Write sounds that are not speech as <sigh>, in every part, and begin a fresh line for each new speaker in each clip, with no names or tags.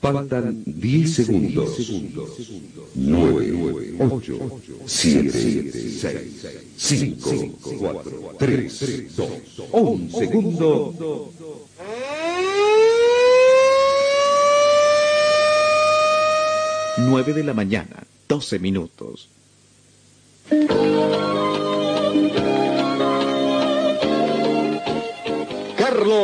Faltan 10 segundos. 9, 8, 7, 6, 5, 4, 3, 2, 1 segundo.
Nueve de la mañana, 12 minutos.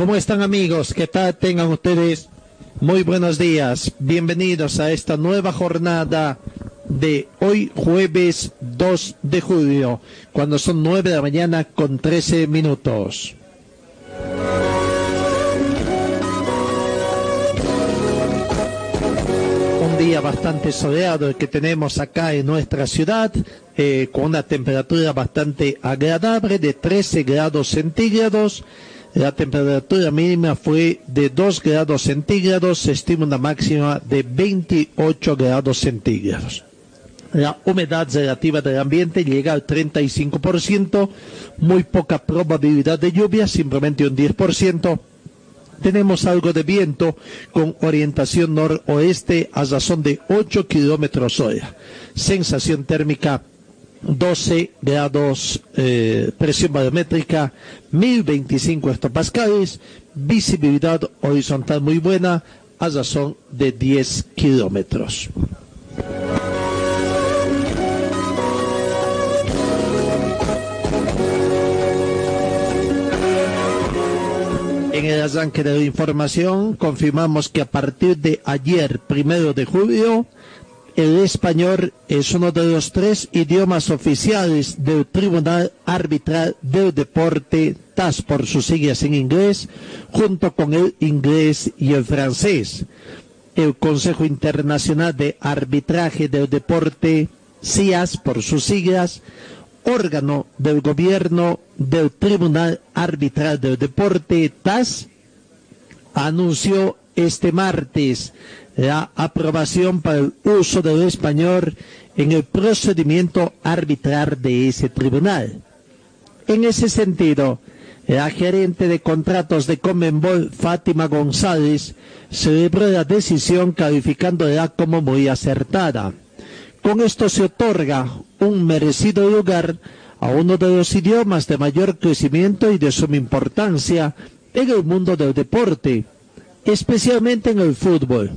¿Cómo están amigos? ¿Qué tal tengan ustedes? Muy buenos días. Bienvenidos a esta nueva jornada de hoy jueves 2 de julio, cuando son 9 de la mañana con 13 minutos. Un día bastante soleado que tenemos acá en nuestra ciudad, eh, con una temperatura bastante agradable de 13 grados centígrados. La temperatura mínima fue de 2 grados centígrados, se estima una máxima de 28 grados centígrados. La humedad relativa del ambiente llega al 35%, muy poca probabilidad de lluvia, simplemente un 10%. Tenemos algo de viento con orientación noroeste a razón de 8 kilómetros hora. Sensación térmica 12 grados, eh, presión barométrica 1025 hectopascales, visibilidad horizontal muy buena a razón de 10 kilómetros. En el arranque de la información confirmamos que a partir de ayer, primero de julio, el español es uno de los tres idiomas oficiales del Tribunal Arbitral del Deporte, TAS por sus siglas en inglés, junto con el inglés y el francés. El Consejo Internacional de Arbitraje del Deporte, CIAS por sus siglas, órgano del gobierno del Tribunal Arbitral del Deporte, TAS, anunció este martes la aprobación para el uso del español en el procedimiento arbitral de ese tribunal. En ese sentido, la gerente de contratos de Comenbol, Fátima González, celebró la decisión calificándola como muy acertada. Con esto se otorga un merecido lugar a uno de los idiomas de mayor crecimiento y de suma importancia en el mundo del deporte, especialmente en el fútbol.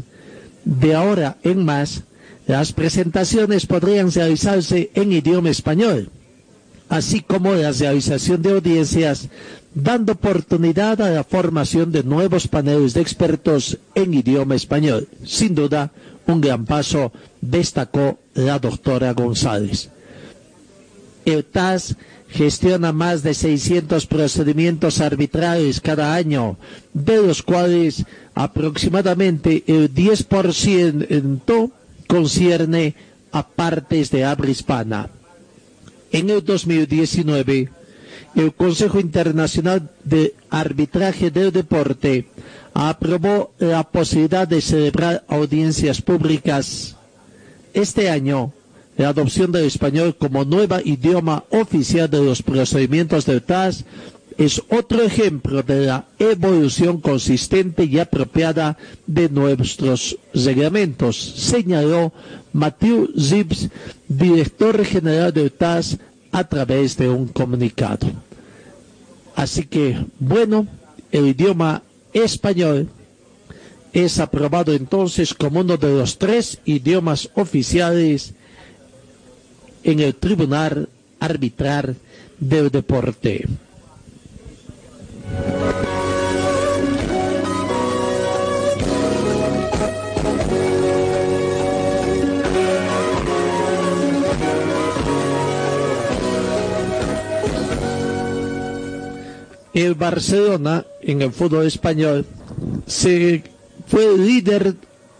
De ahora en más, las presentaciones podrían realizarse en idioma español, así como la realización de audiencias, dando oportunidad a la formación de nuevos paneles de expertos en idioma español. Sin duda, un gran paso, destacó la doctora González. El gestiona más de 600 procedimientos arbitrales cada año, de los cuales aproximadamente el 10% concierne a partes de habla hispana. En el 2019, el Consejo Internacional de Arbitraje del Deporte aprobó la posibilidad de celebrar audiencias públicas. Este año, la adopción del español como nuevo idioma oficial de los procedimientos del TAS es otro ejemplo de la evolución consistente y apropiada de nuestros reglamentos, señaló Matthew Zips, director general del TAS, a través de un comunicado. Así que, bueno, el idioma español es aprobado entonces como uno de los tres idiomas oficiales en el tribunal arbitral del deporte. El Barcelona en el fútbol español se fue líder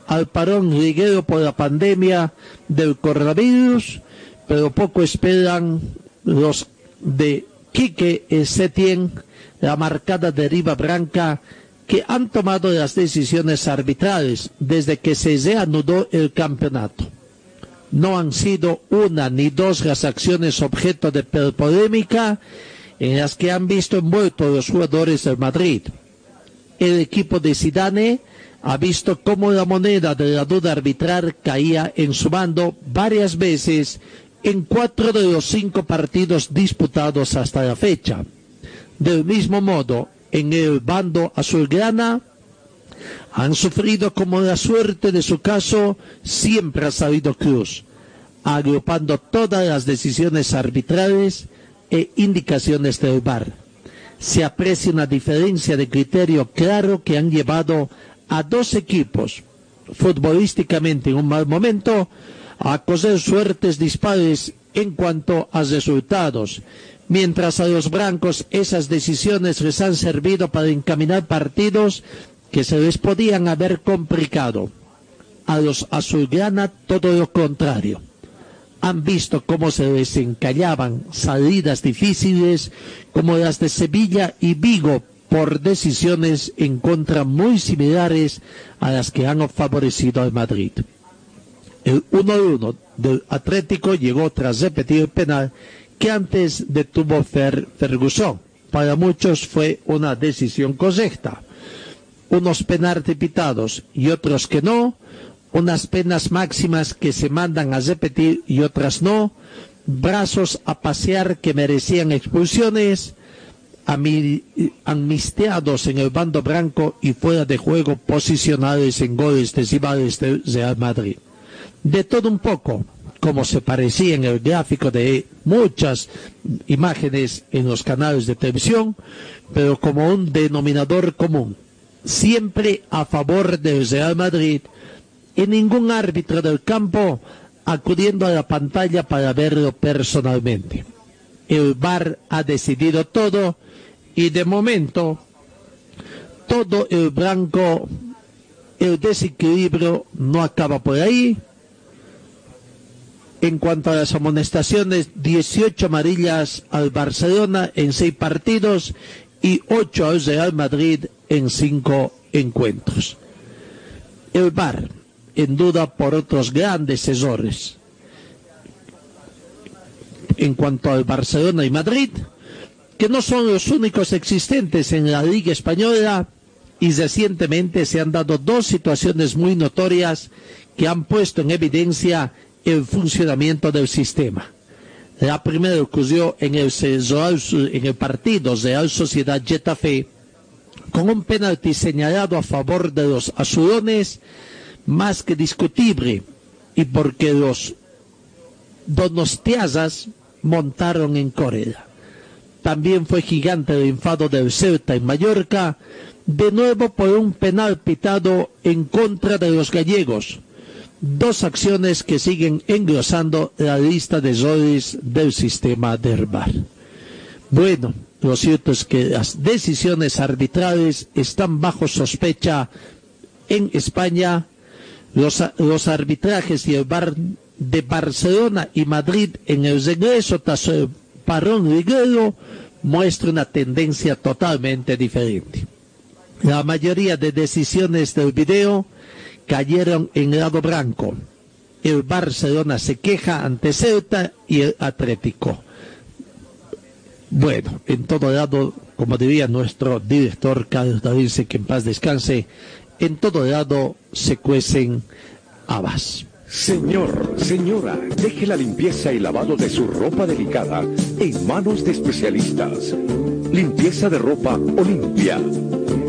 al parón liguero por la pandemia del coronavirus pero poco esperan los de Quique Setién, la marcada deriva branca, que han tomado las decisiones arbitrales desde que se reanudó el campeonato. No han sido una ni dos las acciones objeto de polémica en las que han visto envueltos los jugadores del Madrid. El equipo de Zidane ha visto cómo la moneda de la duda arbitral caía en su mando varias veces en cuatro de los cinco partidos disputados hasta la fecha. Del mismo modo, en el bando azulgrana han sufrido como la suerte de su caso siempre ha salido Cruz, agrupando todas las decisiones arbitrales e indicaciones del VAR. Se aprecia una diferencia de criterio claro que han llevado a dos equipos futbolísticamente en un mal momento a coser suertes dispares en cuanto a resultados, mientras a los blancos esas decisiones les han servido para encaminar partidos que se les podían haber complicado. A los azulgrana todo lo contrario han visto cómo se desencallaban salidas difíciles como las de Sevilla y Vigo por decisiones en contra muy similares a las que han favorecido al Madrid. El 1-1 del Atlético llegó tras repetir penal que antes detuvo Fer Ferguson. Para muchos fue una decisión correcta. Unos penaltis pitados y otros que no, unas penas máximas que se mandan a repetir y otras no, brazos a pasear que merecían expulsiones, amnistiados en el bando blanco y fuera de juego posicionados en goles decimales de Real Madrid. De todo un poco, como se parecía en el gráfico de muchas imágenes en los canales de televisión, pero como un denominador común, siempre a favor del Real Madrid y ningún árbitro del campo acudiendo a la pantalla para verlo personalmente. El VAR ha decidido todo y de momento todo el blanco, el desequilibrio no acaba por ahí. En cuanto a las amonestaciones, 18 amarillas al Barcelona en 6 partidos y 8 al Real Madrid en 5 encuentros. El VAR en duda por otros grandes errores. En cuanto al Barcelona y Madrid, que no son los únicos existentes en la Liga Española, y recientemente se han dado dos situaciones muy notorias que han puesto en evidencia el funcionamiento del sistema. La primera ocurrió en el, en el partido Real Sociedad Getafe, con un penalti señalado a favor de los azulones más que discutible y porque los donostiazas montaron en Corea. También fue gigante el enfado del Celta en Mallorca, de nuevo por un penal pitado en contra de los gallegos. Dos acciones que siguen engrosando la lista de errores del sistema de VAR. Bueno, lo cierto es que las decisiones arbitrales están bajo sospecha en España los, arbitrajes de Barcelona y Madrid en el regreso tras el parón liguero muestra una tendencia totalmente diferente. La mayoría de decisiones del video cayeron en el lado blanco. El Barcelona se queja ante Ceuta y el Atlético. Bueno, en todo lado, como diría nuestro director Carlos David, que en paz descanse, en todo lado se cuecen habas.
Señor, señora, deje la limpieza y lavado de su ropa delicada en manos de especialistas. Limpieza de ropa Olimpia.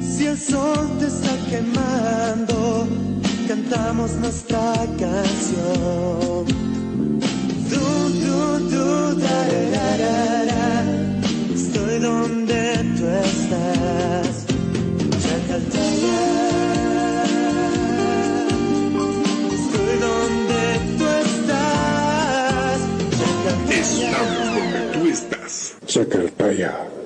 Si el sol te está quemando, cantamos nuestra canción. Du, du, du, da, da, da, da. Estoy donde tú estás. Chacaltaya. Estoy donde tú estás. Chacaltaya.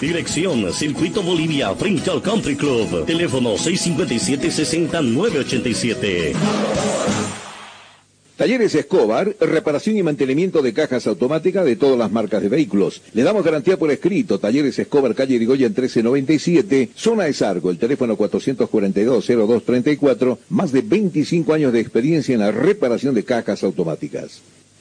Dirección Circuito Bolivia frente Country Club. Teléfono 657-60987.
Talleres Escobar, reparación y mantenimiento de cajas automáticas de todas las marcas de vehículos. Le damos garantía por escrito. Talleres Escobar, calle Irigoyen 1397, zona de Sargo, el teléfono 442-0234, más de 25 años de experiencia en la reparación de cajas automáticas.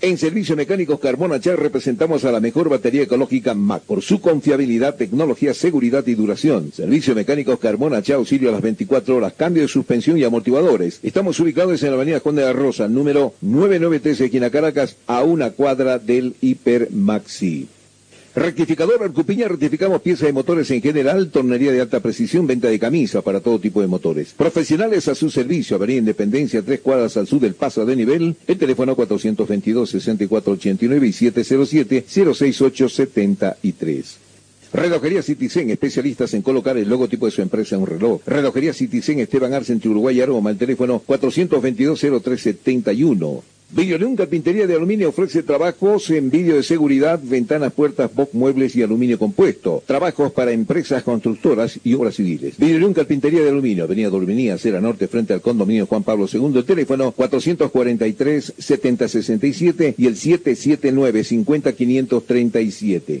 En Servicio Mecánicos Carbona Char representamos a la mejor batería ecológica MAC por su confiabilidad, tecnología, seguridad y duración. Servicio Mecánicos Carbona Char auxilio a las 24 horas, cambio de suspensión y amortiguadores. Estamos ubicados en la Avenida Juan de la Rosa, número 993, esquina Caracas, a una cuadra del Hiper Maxi. Rectificador Arcupiña, rectificamos piezas de motores en general, tornería de alta precisión, venta de camisas para todo tipo de motores. Profesionales a su servicio, Avenida Independencia, tres cuadras al sur del paso de nivel, el teléfono 422-6489 y 707-06873. Relojería Citizen, especialistas en colocar el logotipo de su empresa en un reloj. Relojería Citizen, Esteban Arce, entre Uruguay y Aroma, el teléfono 422-0371. Videoleón Carpintería de Aluminio ofrece trabajos en vídeo de seguridad, ventanas, puertas, box, muebles y aluminio compuesto. Trabajos para empresas constructoras y obras civiles. Videoleón Carpintería de Aluminio, Avenida Dorminía, Acera Norte, frente al condominio Juan Pablo II. El teléfono 443-7067 y el 779-50537.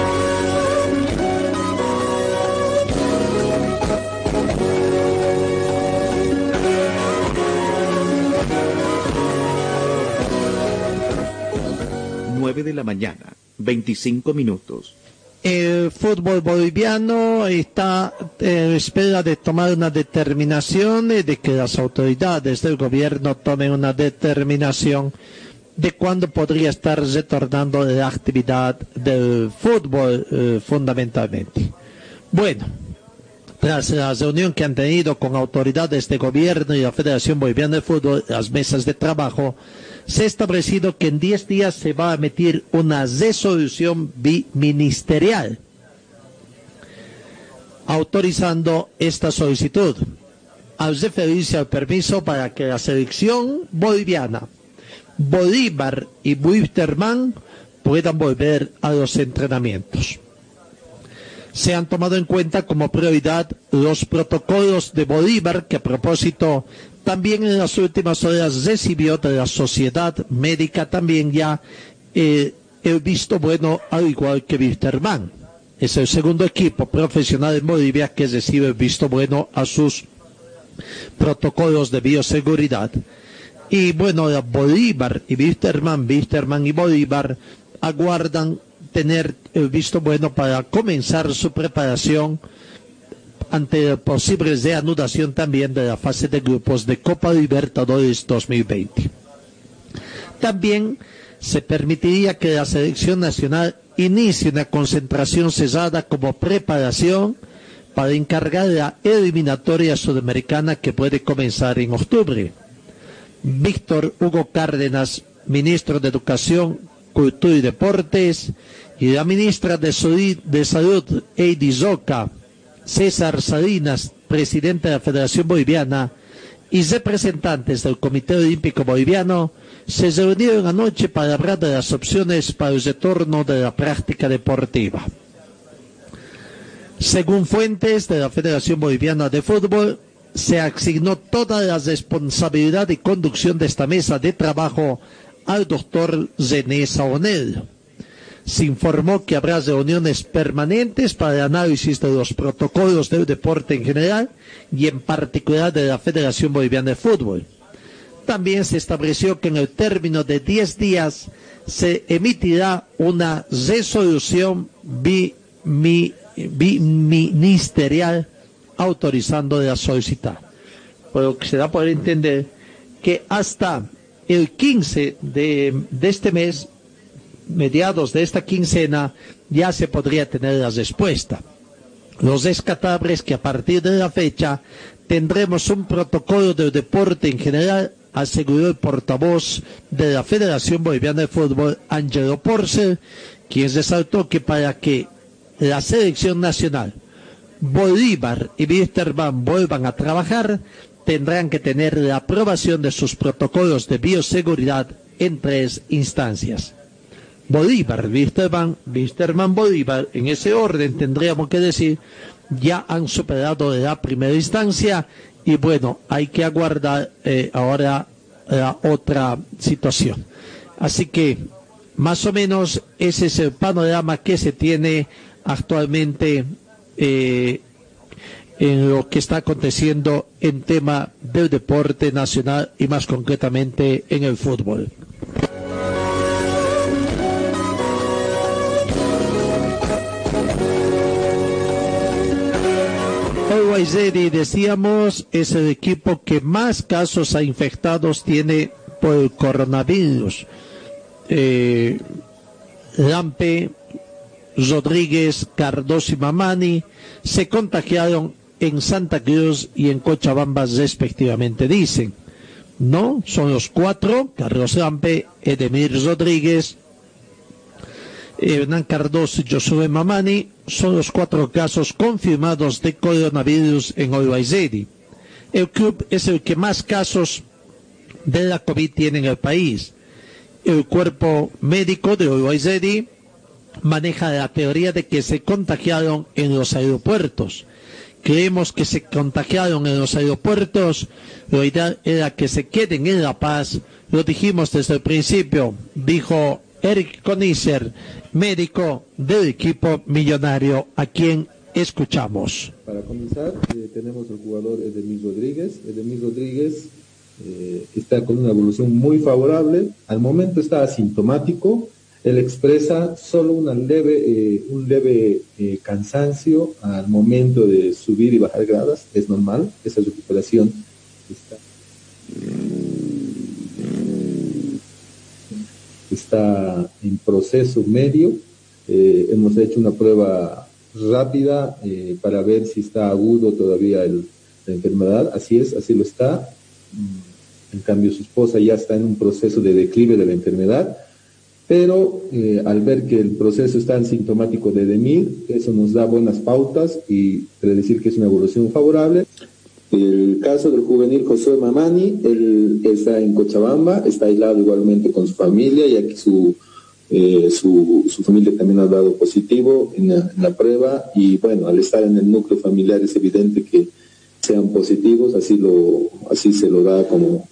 Nueve de la mañana, 25 minutos.
El fútbol boliviano está en espera de tomar una determinación y de que las autoridades del gobierno tomen una determinación de cuándo podría estar retornando la actividad del fútbol eh, fundamentalmente. Bueno, tras la reunión que han tenido con autoridades de gobierno y la Federación Boliviana de Fútbol, las mesas de trabajo, se ha establecido que en 10 días se va a emitir una resolución biministerial autorizando esta solicitud al referirse al permiso para que la selección boliviana, Bolívar y Wisterman puedan volver a los entrenamientos. Se han tomado en cuenta como prioridad los protocolos de Bolívar, que a propósito también en las últimas horas recibió de la sociedad médica también ya eh, el visto bueno al igual que Wisterman. es el segundo equipo profesional en Bolivia que recibe el visto bueno a sus protocolos de bioseguridad. Y bueno, Bolívar y Wisterman, Wisterman y Bolívar aguardan tener el visto bueno para comenzar su preparación ante posibles reanudación también de la fase de grupos de Copa Libertadores 2020. También se permitiría que la selección nacional inicie una concentración cesada como preparación para encargar la eliminatoria sudamericana que puede comenzar en octubre. Víctor Hugo Cárdenas, ministro de Educación, Cultura y Deportes, y la ministra de, de Salud, Eidi Zoca, César Salinas, presidente de la Federación Boliviana, y representantes del Comité Olímpico Boliviano se reunieron anoche para hablar de las opciones para el retorno de la práctica deportiva. Según fuentes de la Federación Boliviana de Fútbol, se asignó toda la responsabilidad y conducción de esta mesa de trabajo al doctor René Saonel se informó que habrá reuniones permanentes para el análisis de los protocolos del deporte en general y en particular de la Federación Boliviana de Fútbol. También se estableció que en el término de 10 días se emitirá una resolución biministerial autorizando la solicitar. Por lo que se da por entender que hasta el 15 de, de este mes mediados de esta quincena ya se podría tener la respuesta. Los descatables que a partir de la fecha tendremos un protocolo del deporte en general, aseguró el portavoz de la Federación Boliviana de Fútbol, Angelo Porcel, quien resaltó que para que la selección nacional, Bolívar y Wisterman vuelvan a trabajar, tendrán que tener la aprobación de sus protocolos de bioseguridad en tres instancias. Bolívar, Wisterman, Wisterman, Bolívar, en ese orden tendríamos que decir, ya han superado la primera instancia y bueno, hay que aguardar eh, ahora la otra situación. Así que más o menos ese es el panorama que se tiene actualmente eh, en lo que está aconteciendo en tema del deporte nacional y más concretamente en el fútbol. Guayseri, decíamos, es el equipo que más casos infectados tiene por el coronavirus. Eh, Lampe, Rodríguez, Cardoso y Mamani se contagiaron en Santa Cruz y en Cochabamba respectivamente, dicen. No, son los cuatro, Carlos Lampe, Edemir Rodríguez, Hernán Cardoso y Josué Mamani son los cuatro casos confirmados de coronavirus en Olwaizedi. El club es el que más casos de la COVID tiene en el país. El cuerpo médico de Olwaizedi maneja la teoría de que se contagiaron en los aeropuertos. Creemos que se contagiaron en los aeropuertos, lo ideal era que se queden en La Paz, lo dijimos desde el principio, dijo Eric Conisser, médico del equipo millonario, a quien escuchamos.
Para comenzar, eh, tenemos al jugador Edemir Rodríguez. Edemir Rodríguez eh, está con una evolución muy favorable. Al momento está asintomático. Él expresa solo leve, eh, un leve cansancio al momento de subir y bajar gradas. Es normal, esa recuperación está está en proceso medio. Eh, hemos hecho una prueba rápida eh, para ver si está agudo todavía la enfermedad. Así es, así lo está. Mm, en cambio, su esposa ya está en un proceso de declive de la enfermedad, pero eh, al ver que el proceso está en sintomático de DEMIR, eso nos da buenas pautas y predecir que es una evolución favorable. El caso del juvenil José Mamani, él está en Cochabamba, está aislado igualmente con su familia, ya que su, eh, su, familia también ha dado positivo en la, prueba y bueno, al estar en el núcleo familiar es evidente que sean positivos, así, lo, así se lo da como,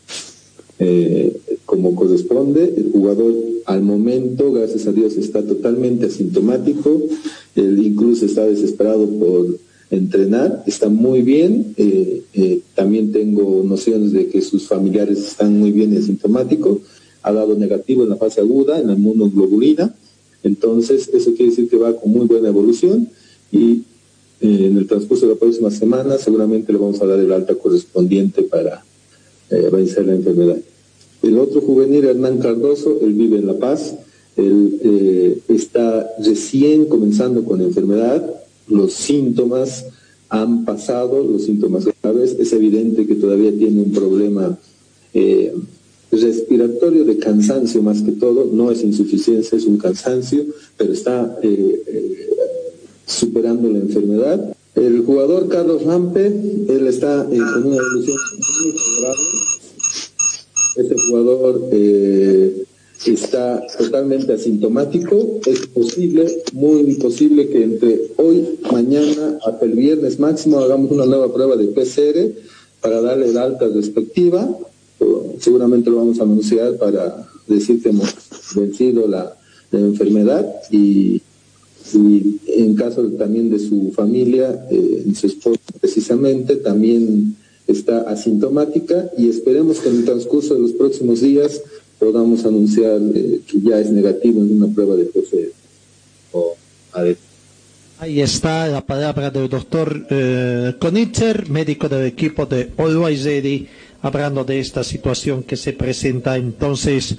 eh, como corresponde. El jugador al momento, gracias a Dios, está totalmente asintomático. Él incluso está desesperado por entrenar, está muy bien. Eh, eh, también tengo nociones de que sus familiares están muy bien asintomáticos. Ha dado negativo en la fase aguda, en la inmunoglobulina. Entonces, eso quiere decir que va con muy buena evolución y eh, en el transcurso de la próxima semana seguramente le vamos a dar el alta correspondiente para vencer la enfermedad. El otro juvenil, Hernán Cardoso, él vive en La Paz, él está recién comenzando con la enfermedad, los síntomas han pasado, los síntomas graves, es evidente que todavía tiene un problema eh, respiratorio de cansancio más que todo, no es insuficiencia, es un cansancio, pero está eh, eh, superando la enfermedad. El jugador Carlos Rampe, él está con una evolución muy favorable. Este jugador está totalmente asintomático, es posible, muy posible que entre hoy, mañana, hasta el viernes máximo hagamos una nueva prueba de PCR para darle la alta respectiva. Seguramente lo vamos a anunciar para decir que hemos vencido la, enfermedad y, en caso también de su familia, eh, su esposa precisamente, también está asintomática y esperemos que en el transcurso de los próximos días podamos anunciar eh, que ya es negativo en una prueba de PCR.
Ahí está la palabra del doctor eh, médico del equipo de Always Ready, hablando de esta situación que se presenta entonces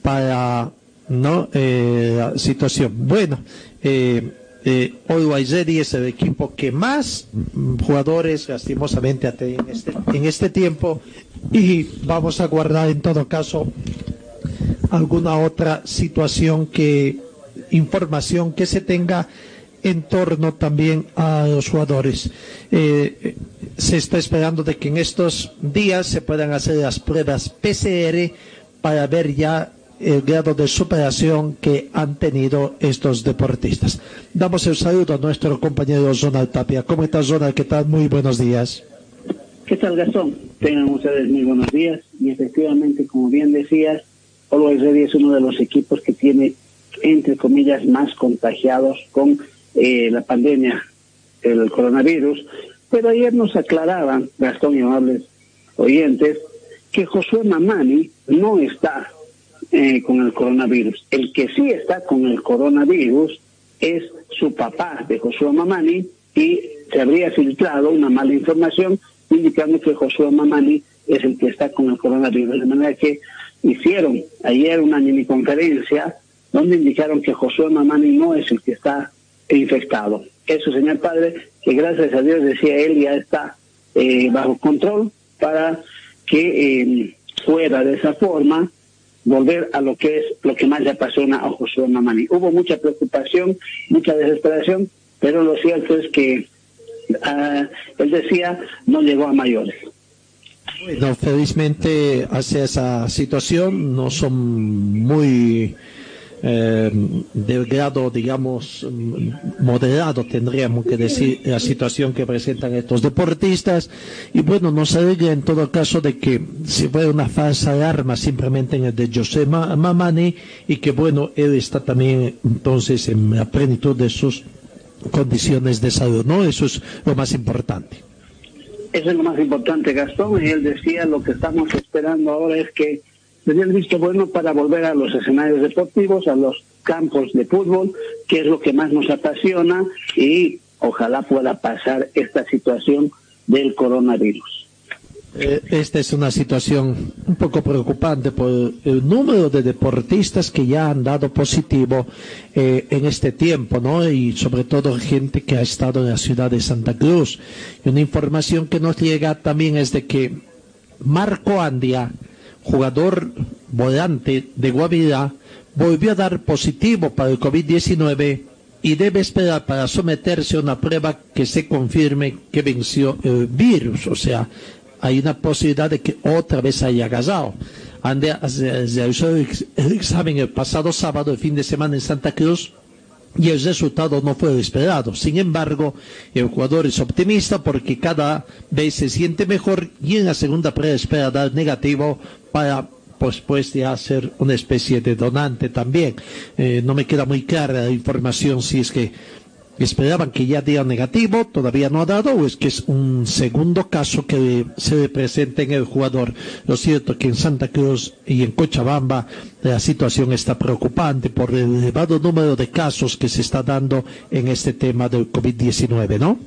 para no eh, la situación. Bueno, eh, eh, Ready es el equipo que más jugadores lastimosamente en este, en este tiempo y vamos a guardar en todo caso alguna otra situación que información que se tenga en torno también a los jugadores. Eh, se está esperando de que en estos días se puedan hacer las pruebas PCR para ver ya el grado de superación que han tenido estos deportistas. Damos el saludo a nuestro compañero Zonal Tapia. ¿Cómo estás, Zonal? ¿Qué tal? Muy buenos días.
¿Qué tal, Gastón? Tengan ustedes muy buenos días. Y efectivamente, como bien decías, Always Ready es uno de los equipos que tiene, entre comillas, más contagiados con eh, la pandemia del coronavirus. Pero ayer nos aclaraban, Gastón y amables oyentes, que Josué Mamani no está eh, con el coronavirus. El que sí está con el coronavirus es su papá de Josué Mamani y se habría filtrado una mala información indicando que Josué Mamani es el que está con el coronavirus. De manera que hicieron ayer una mini conferencia donde indicaron que Josué Mamani no es el que está infectado. Eso, señor padre, que gracias a Dios, decía él, ya está eh, bajo control para que eh, fuera de esa forma volver a lo que es lo que más le apasiona a Josué Mamani. Hubo mucha preocupación, mucha desesperación, pero lo cierto es que Ah, él decía, no llegó a mayores.
Bueno, felizmente hacia esa situación no son muy eh, del grado, digamos, moderado, tendríamos que decir, la situación que presentan estos deportistas. Y bueno, nos alegra en todo caso de que se fue una falsa alarma simplemente en el de José Mamani y que bueno, él está también entonces en la plenitud de sus condiciones de salud, ¿no? Eso es lo más importante.
Eso es lo más importante, Gastón, y él decía, lo que estamos esperando ahora es que se dé el visto bueno para volver a los escenarios deportivos, a los campos de fútbol, que es lo que más nos apasiona, y ojalá pueda pasar esta situación del coronavirus.
Eh, esta es una situación un poco preocupante por el número de deportistas que ya han dado positivo eh, en este tiempo, ¿no? Y sobre todo gente que ha estado en la ciudad de Santa Cruz. Y una información que nos llega también es de que Marco Andia, jugador volante de Guavirá, volvió a dar positivo para el COVID-19 y debe esperar para someterse a una prueba que se confirme que venció el virus, o sea, hay una posibilidad de que otra vez haya agasado. Ande, se realizó el examen el pasado sábado, el fin de semana en Santa Cruz, y el resultado no fue esperado. Sin embargo, el jugador es optimista porque cada vez se siente mejor y en la segunda prueba espera dar negativo para pues, pues de hacer una especie de donante también. Eh, no me queda muy clara la información si es que esperaban que ya diera negativo, todavía no ha dado, o es que es un segundo caso que se presenta en el jugador. Lo cierto que en Santa Cruz y en Cochabamba la situación está preocupante por el elevado número de casos que se está dando en este tema del COVID-19, ¿no?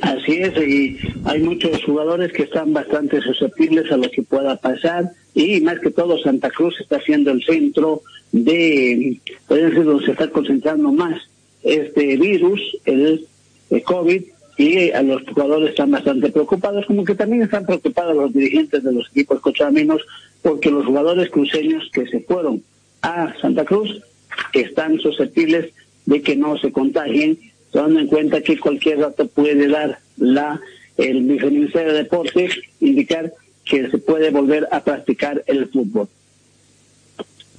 Así es, y hay muchos jugadores que están bastante susceptibles a lo que pueda pasar y más que todo Santa Cruz está siendo el centro de, ser donde se está concentrando más este virus, el, COVID, y a los jugadores están bastante preocupados, como que también están preocupados los dirigentes de los equipos cochaminos, porque los jugadores cruceños que se fueron a Santa Cruz están susceptibles de que no se contagien, tomando en cuenta que cualquier rato puede dar la el Ministerio de Deportes indicar que se puede volver a practicar el fútbol.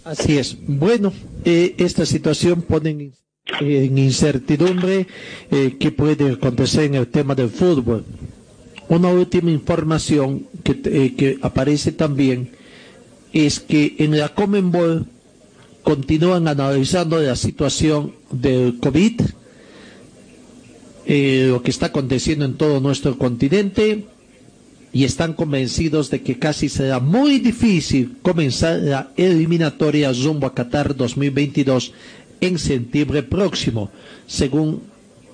Así es. Bueno, eh, esta situación pone en incertidumbre eh, qué puede acontecer en el tema del fútbol. Una última información que, eh, que aparece también es que en la Comenbol continúan analizando la situación del COVID, eh, lo que está aconteciendo en todo nuestro continente, y están convencidos de que casi será muy difícil comenzar la eliminatoria rumbo a Qatar 2022 en septiembre próximo, según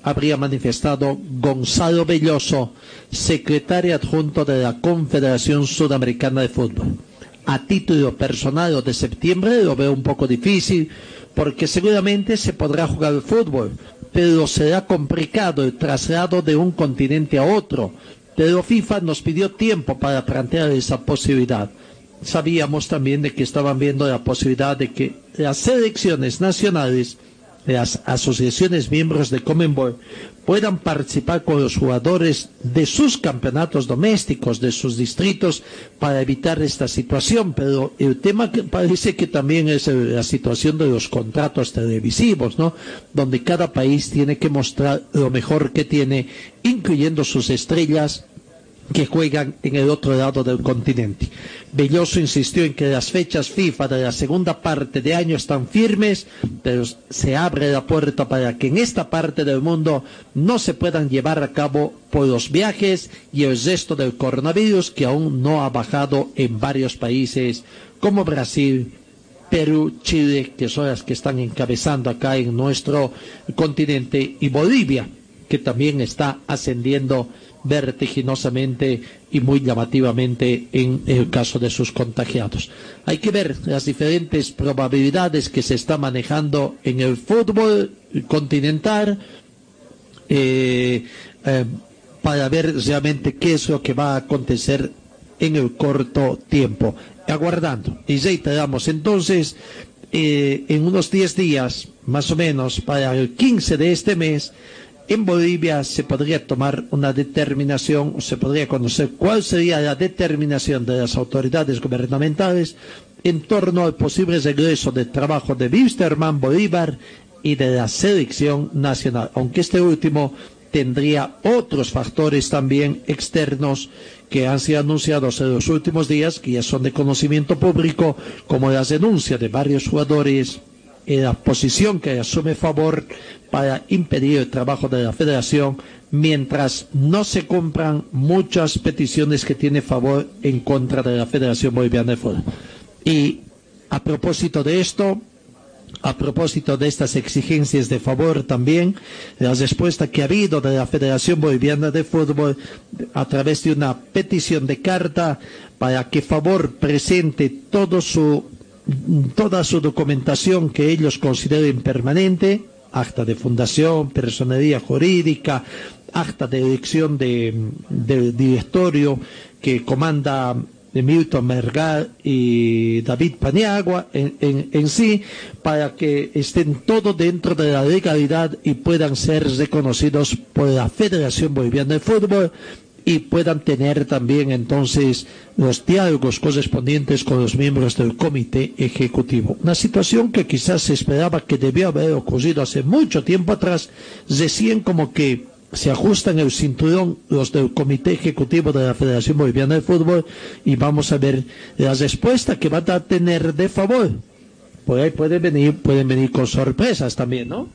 habría manifestado Gonzalo Belloso, secretario adjunto de la Confederación Sudamericana de Fútbol. A título personal de septiembre lo veo un poco difícil porque seguramente se podrá jugar el fútbol, pero será complicado el traslado de un continente a otro. Pero FIFA nos pidió tiempo para plantear esa posibilidad sabíamos también de que estaban viendo la posibilidad de que las selecciones nacionales, las asociaciones miembros de Comenbol, puedan participar con los jugadores de sus campeonatos domésticos, de sus distritos, para evitar esta situación. Pero el tema que parece que también es la situación de los contratos televisivos, ¿no? Donde cada país tiene que mostrar lo mejor que tiene, incluyendo sus estrellas, que juegan en el otro lado del continente. Belloso insistió en que las fechas FIFA de la segunda parte de año están firmes, pero se abre la puerta para que en esta parte del mundo no se puedan llevar a cabo por los viajes y el resto del coronavirus que aún no ha bajado en varios países como Brasil, Perú, Chile, que son las que están encabezando acá en nuestro continente, y Bolivia, que también está ascendiendo vertiginosamente y muy llamativamente en el caso de sus contagiados. Hay que ver las diferentes probabilidades que se está manejando en el fútbol continental eh, eh, para ver realmente qué es lo que va a acontecer en el corto tiempo. Aguardando. Y reiteramos entonces, eh, en unos 10 días, más o menos, para el 15 de este mes, en Bolivia se podría tomar una determinación, se podría conocer cuál sería la determinación de las autoridades gubernamentales en torno al posible regreso de trabajo de Wisterman Bolívar y de la selección nacional, aunque este último tendría otros factores también externos que han sido anunciados en los últimos días, que ya son de conocimiento público, como las denuncias de varios jugadores y la posición que asume favor para impedir el trabajo de la federación mientras no se compran muchas peticiones que tiene favor en contra de la Federación Boliviana de Fútbol. Y a propósito de esto, a propósito de estas exigencias de favor también, la respuesta que ha habido de la Federación Boliviana de Fútbol a través de una petición de carta para que favor presente todo su, toda su documentación que ellos consideren permanente, acta de fundación, personería jurídica, acta de elección de, directorio que comanda Milton Mergal y David Paniagua en, en, en, sí, para que estén todo dentro de la legalidad y puedan ser reconocidos por la Federación Boliviana de Fútbol y puedan tener también entonces los diálogos correspondientes con los miembros del comité ejecutivo. Una situación que quizás se esperaba que debió haber ocurrido hace mucho tiempo atrás, recién como que se ajustan el cinturón los del Comité Ejecutivo de la Federación Boliviana de Fútbol y vamos a ver la respuesta que van a tener de favor. Por ahí pueden venir, pueden venir con sorpresas también, ¿no?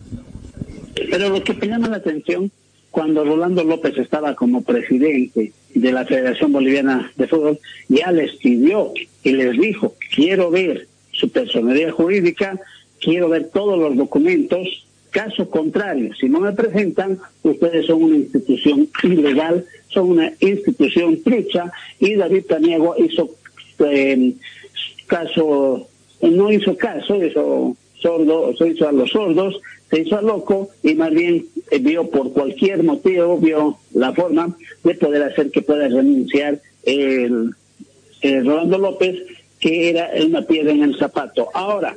Pero lo que me llama la atención, cuando Rolando López estaba como presidente de la Federación Boliviana de Fútbol, ya les pidió y les dijo, quiero ver su personalidad jurídica, quiero ver todos los documentos, caso contrario, si no me presentan, ustedes son una institución ilegal, son una institución trucha, y David Paniagua hizo eh, caso, no hizo caso, hizo sordo, se hizo a los sordos, se hizo a loco y más bien eh, vio por cualquier motivo, vio la forma de poder hacer que pueda renunciar el, Rolando López, que era una piedra en el zapato. Ahora,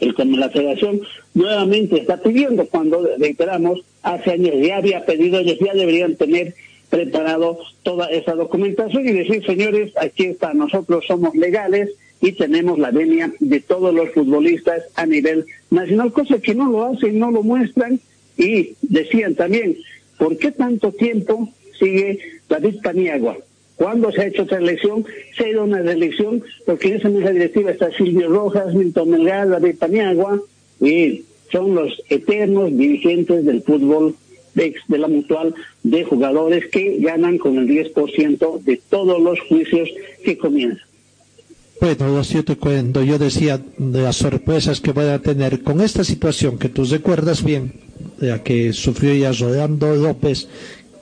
el la federación nuevamente está pidiendo cuando reiteramos hace años ya había pedido ellos ya deberían tener preparado toda esa documentación y decir señores aquí está nosotros somos legales y tenemos la venia de todos los futbolistas a nivel nacional cosa que no lo hacen no lo muestran y decían también ¿por qué tanto tiempo sigue David Paniagua? ¿Cuándo se ha hecho otra elección? Se ha ido una reelección, porque en esa mesa directiva está Silvio Rojas, Milton Melgar, David Paniagua, y son los eternos dirigentes del fútbol de la mutual de jugadores que ganan con el 10% de todos los juicios que comienzan.
Bueno, lo cierto cuando yo decía de las sorpresas que van a tener con esta situación que tú recuerdas bien, la que sufrió ya Rolando López,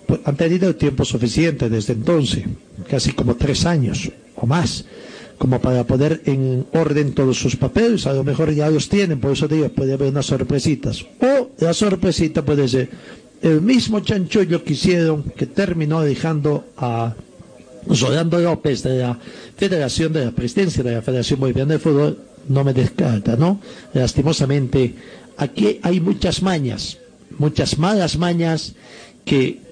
pues, han tenido tiempo suficiente desde entonces, casi como tres años o más, como para poner en orden todos sus papeles. A lo mejor ya los tienen, por eso digo, puede haber unas sorpresitas. O la sorpresita puede ser el mismo chanchullo que hicieron, que terminó dejando a Rolando López de la Federación de la Presidencia de la Federación Boliviana de Fútbol, no me descarta, ¿no? Lastimosamente, aquí hay muchas mañas, muchas malas mañas que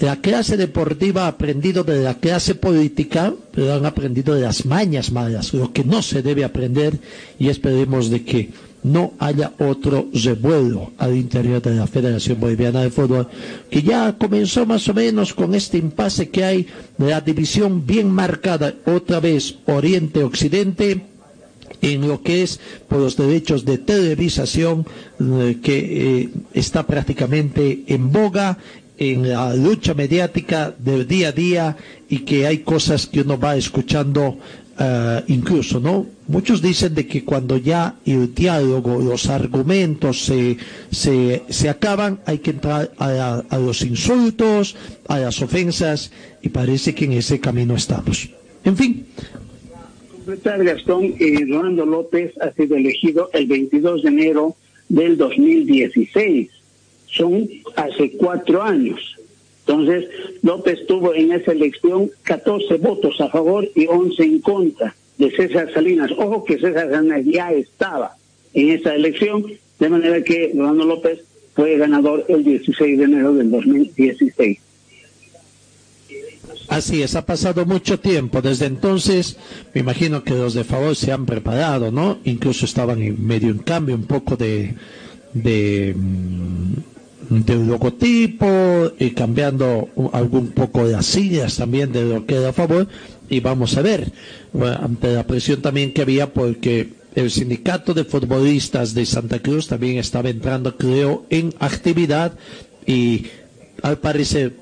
la clase deportiva ha aprendido de la clase política, pero han aprendido de las mañas malas, lo que no se debe aprender y esperemos de que no haya otro revuelo al interior de la Federación Boliviana de Fútbol, que ya comenzó más o menos con este impasse que hay de la división bien marcada otra vez Oriente-Occidente, en lo que es por los derechos de televisación eh, que eh, está prácticamente en boga en la lucha mediática del día a día y que hay cosas que uno va escuchando uh, incluso, ¿no? Muchos dicen de que cuando ya el diálogo, los argumentos se, se, se acaban, hay que entrar a, a, los insultos, a las ofensas, y parece que en ese camino estamos. En fin,
completar, Gastón, eh, Rolando López ha sido elegido el 22 de enero del 2016 son hace cuatro años. Entonces, López tuvo en esa elección 14 votos a favor y 11 en contra de César Salinas. Ojo que César Salinas ya estaba en esa elección, de manera que Rolando López fue ganador el 16 de enero del 2016.
Así es, ha pasado mucho tiempo. Desde entonces, me imagino que los de favor se han preparado, ¿no? Incluso estaban en medio en cambio un poco de, de del logotipo y cambiando algún poco de las sillas también de lo que era a favor y vamos a ver ante la presión también que había porque el sindicato de futbolistas de Santa Cruz también estaba entrando creo en actividad y al parecer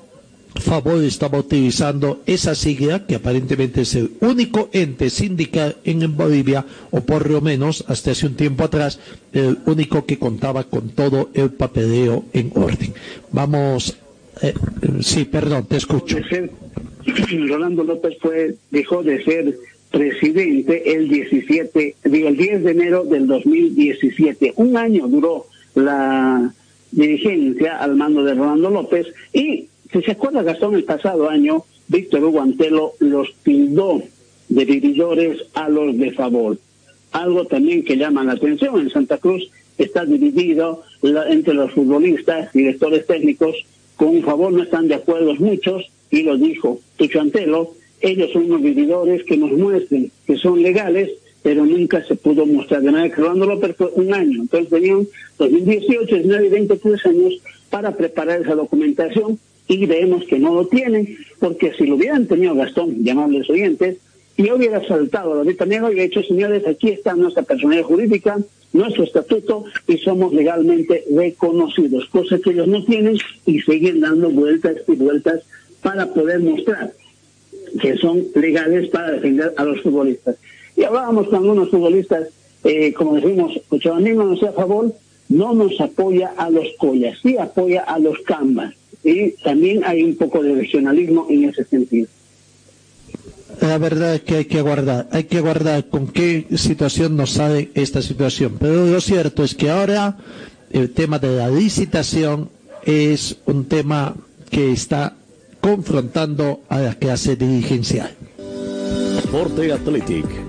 Favor estaba utilizando esa sigla, que aparentemente es el único ente sindical en Bolivia, o por lo menos hasta hace un tiempo atrás, el único que contaba con todo el papeleo en orden. Vamos, eh, sí, perdón, te escucho. <clears throat>
Rolando López fue, dejó de ser presidente el 17, digo, el 10 de enero del 2017. Un año duró la dirigencia al mando de Rolando López y si se acuerda, Gastón, el pasado año, Víctor Hugo Antelo los tildó de vividores a los de favor. Algo también que llama la atención. En Santa Cruz está dividido la, entre los futbolistas, directores técnicos, con favor no están de acuerdo muchos, y lo dijo Tucho Antelo, ellos son unos vividores que nos muestren que son legales, pero nunca se pudo mostrar de. Rolando López fue un año, entonces tenían 2018, 19 y 23 años para preparar esa documentación y vemos que no lo tienen, porque si lo hubieran tenido Gastón, llamables oyentes, y hubiera saltado la lista negra y hecho, señores, aquí está nuestra personalidad jurídica, nuestro estatuto y somos legalmente reconocidos, cosa que ellos no tienen y siguen dando vueltas y vueltas para poder mostrar que son legales para defender a los futbolistas. Y hablábamos con algunos futbolistas, eh, como decimos, Cochabambino no sea a favor, no nos apoya a los collas, sí apoya a los cambas. Y también hay un poco de regionalismo en ese sentido.
La verdad es que hay que guardar, hay que guardar con qué situación nos sale esta situación. Pero lo cierto es que ahora el tema de la licitación es un tema que está confrontando a la clase dirigencial.
Forte Athletic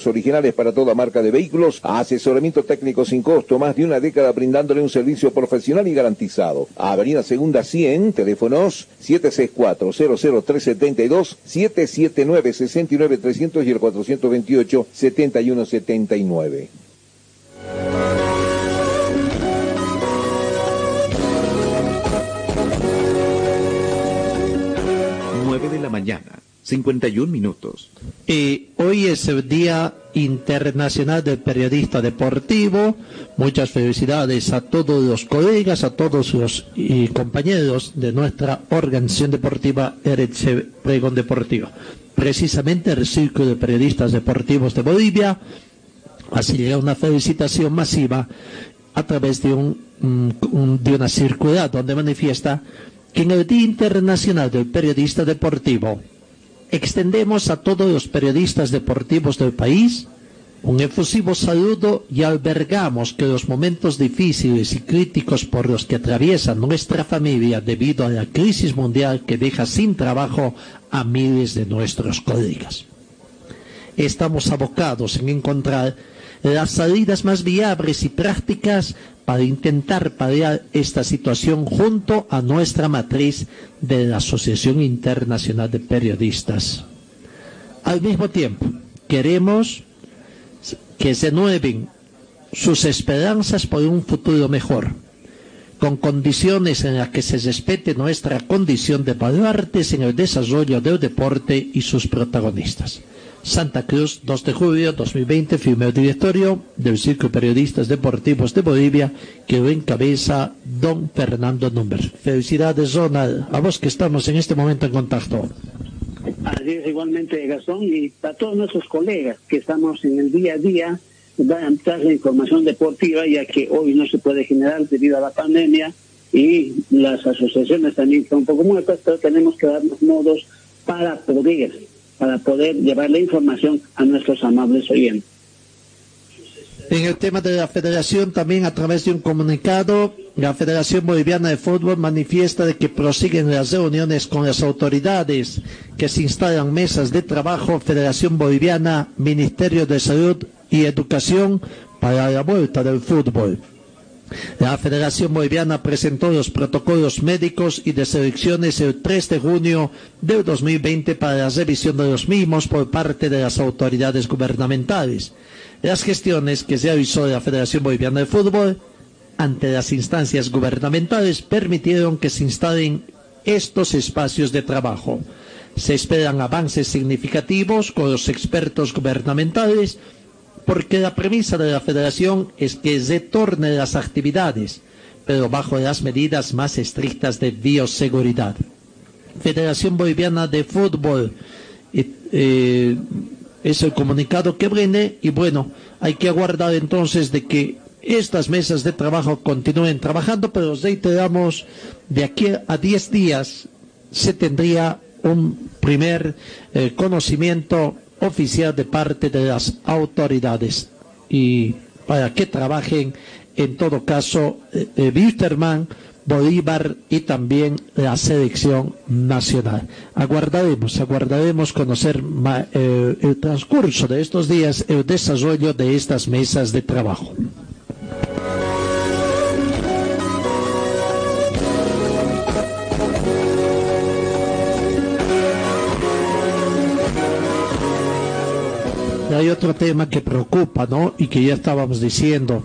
originales para toda marca de vehículos, asesoramiento técnico sin costo, más de una década brindándole un servicio profesional y garantizado. Avenida Segunda 100, teléfonos 764-00372, 779-69300 y el 428-7179.
9 de la mañana, 51 minutos.
Hoy es el Día Internacional del Periodista Deportivo. Muchas felicidades a todos los colegas, a todos los compañeros de nuestra organización deportiva RC Pregón Deportivo. Precisamente el Círculo de Periodistas Deportivos de Bolivia así llega una felicitación masiva a través de, mm, de una circular donde manifiesta que en el Día Internacional del Periodista Deportivo extendemos a todos los periodistas deportivos del país un efusivo saludo y albergamos que los momentos difíciles y críticos por los que atraviesa nuestra familia debido a la crisis mundial que deja sin trabajo a miles de nuestros colegas. Estamos abocados en encontrar las salidas más viables y prácticas para intentar paliar esta situación junto a nuestra matriz de la Asociación Internacional de Periodistas. Al mismo tiempo, queremos que se nueven sus esperanzas por un futuro mejor, con condiciones en las que se respete nuestra condición de baluartes en el desarrollo del deporte y sus protagonistas. Santa Cruz, 2 de julio 2020, firme el directorio del Círculo de Periodistas Deportivos de Bolivia, que lo encabeza don Fernando Number. Felicidades, Ronald, a vos que estamos en este momento en contacto.
Así es igualmente Gastón y para todos nuestros colegas que estamos en el día a día dan tras la información deportiva ya que hoy no se puede generar debido a la pandemia y las asociaciones también están un poco muertas pero tenemos que darnos modos para poder para poder llevar la información a nuestros amables oyentes.
En el tema de la federación, también a través de un comunicado, la Federación Boliviana de Fútbol manifiesta de que prosiguen las reuniones con las autoridades, que se instalan mesas de trabajo, Federación Boliviana, Ministerio de Salud y Educación para la vuelta del fútbol. La Federación Boliviana presentó los protocolos médicos y de selecciones el 3 de junio del 2020 para la revisión de los mismos por parte de las autoridades gubernamentales. Las gestiones que se de la Federación Boliviana de Fútbol ante las instancias gubernamentales permitieron que se instalen estos espacios de trabajo. Se esperan avances significativos con los expertos gubernamentales porque la premisa de la federación es que retorne las actividades, pero bajo las medidas más estrictas de bioseguridad. Federación Boliviana de Fútbol eh, eh, es el comunicado que viene y bueno, hay que aguardar entonces de que estas mesas de trabajo continúen trabajando, pero reiteramos, de aquí a 10 días se tendría un primer eh, conocimiento oficial de parte de las autoridades y para que trabajen en todo caso eh, eh, Wilterman, Bolívar y también la selección nacional. Aguardaremos, aguardaremos conocer eh, el transcurso de estos días, el desarrollo de estas mesas de trabajo. Hay otro tema que preocupa, ¿no? Y que ya estábamos diciendo,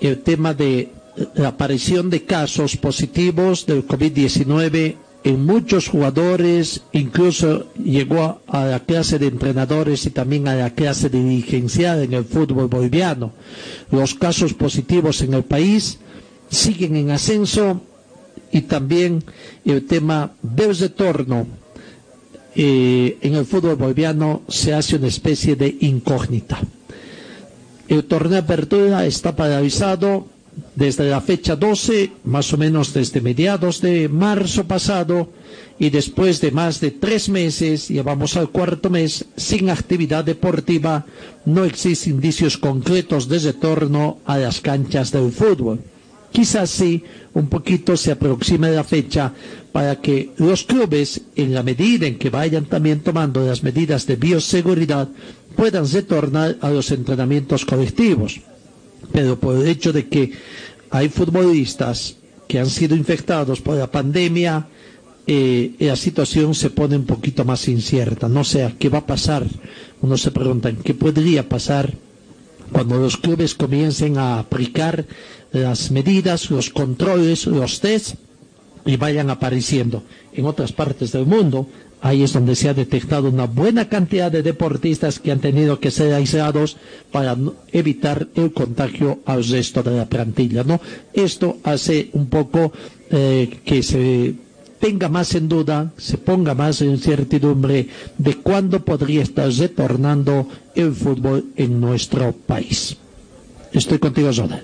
el tema de la aparición de casos positivos del COVID-19 en muchos jugadores, incluso llegó a, la clase de entrenadores y también a la clase de dirigencial en el fútbol boliviano. Los casos positivos en el país siguen en ascenso y también el tema del retorno eh, en el fútbol boliviano se hace una especie de incógnita. El torneo de apertura está paralizado desde la fecha 12, más o menos desde mediados de marzo pasado, y después de más de tres meses, llevamos al cuarto mes, sin actividad deportiva, no existen indicios concretos de retorno a las canchas del fútbol. Quizás sí, un poquito se aproxime la fecha para que los clubes, en la medida en que vayan también tomando las medidas de bioseguridad, puedan retornar a los entrenamientos colectivos. Pero por el hecho de que hay futbolistas que han sido infectados por la pandemia, eh, la situación se pone un poquito más incierta. No sé qué va a pasar. Uno se pregunta qué podría pasar cuando los clubes comiencen a aplicar las medidas, los controles, los tests y vayan apareciendo en otras partes del mundo. Ahí es donde se ha detectado una buena cantidad de deportistas que han tenido que ser aislados para evitar el contagio al resto de la plantilla, ¿no? Esto hace un poco eh, que se tenga más en duda, se ponga más en incertidumbre de cuándo podría estar retornando el fútbol en nuestro país. Estoy contigo, Zona.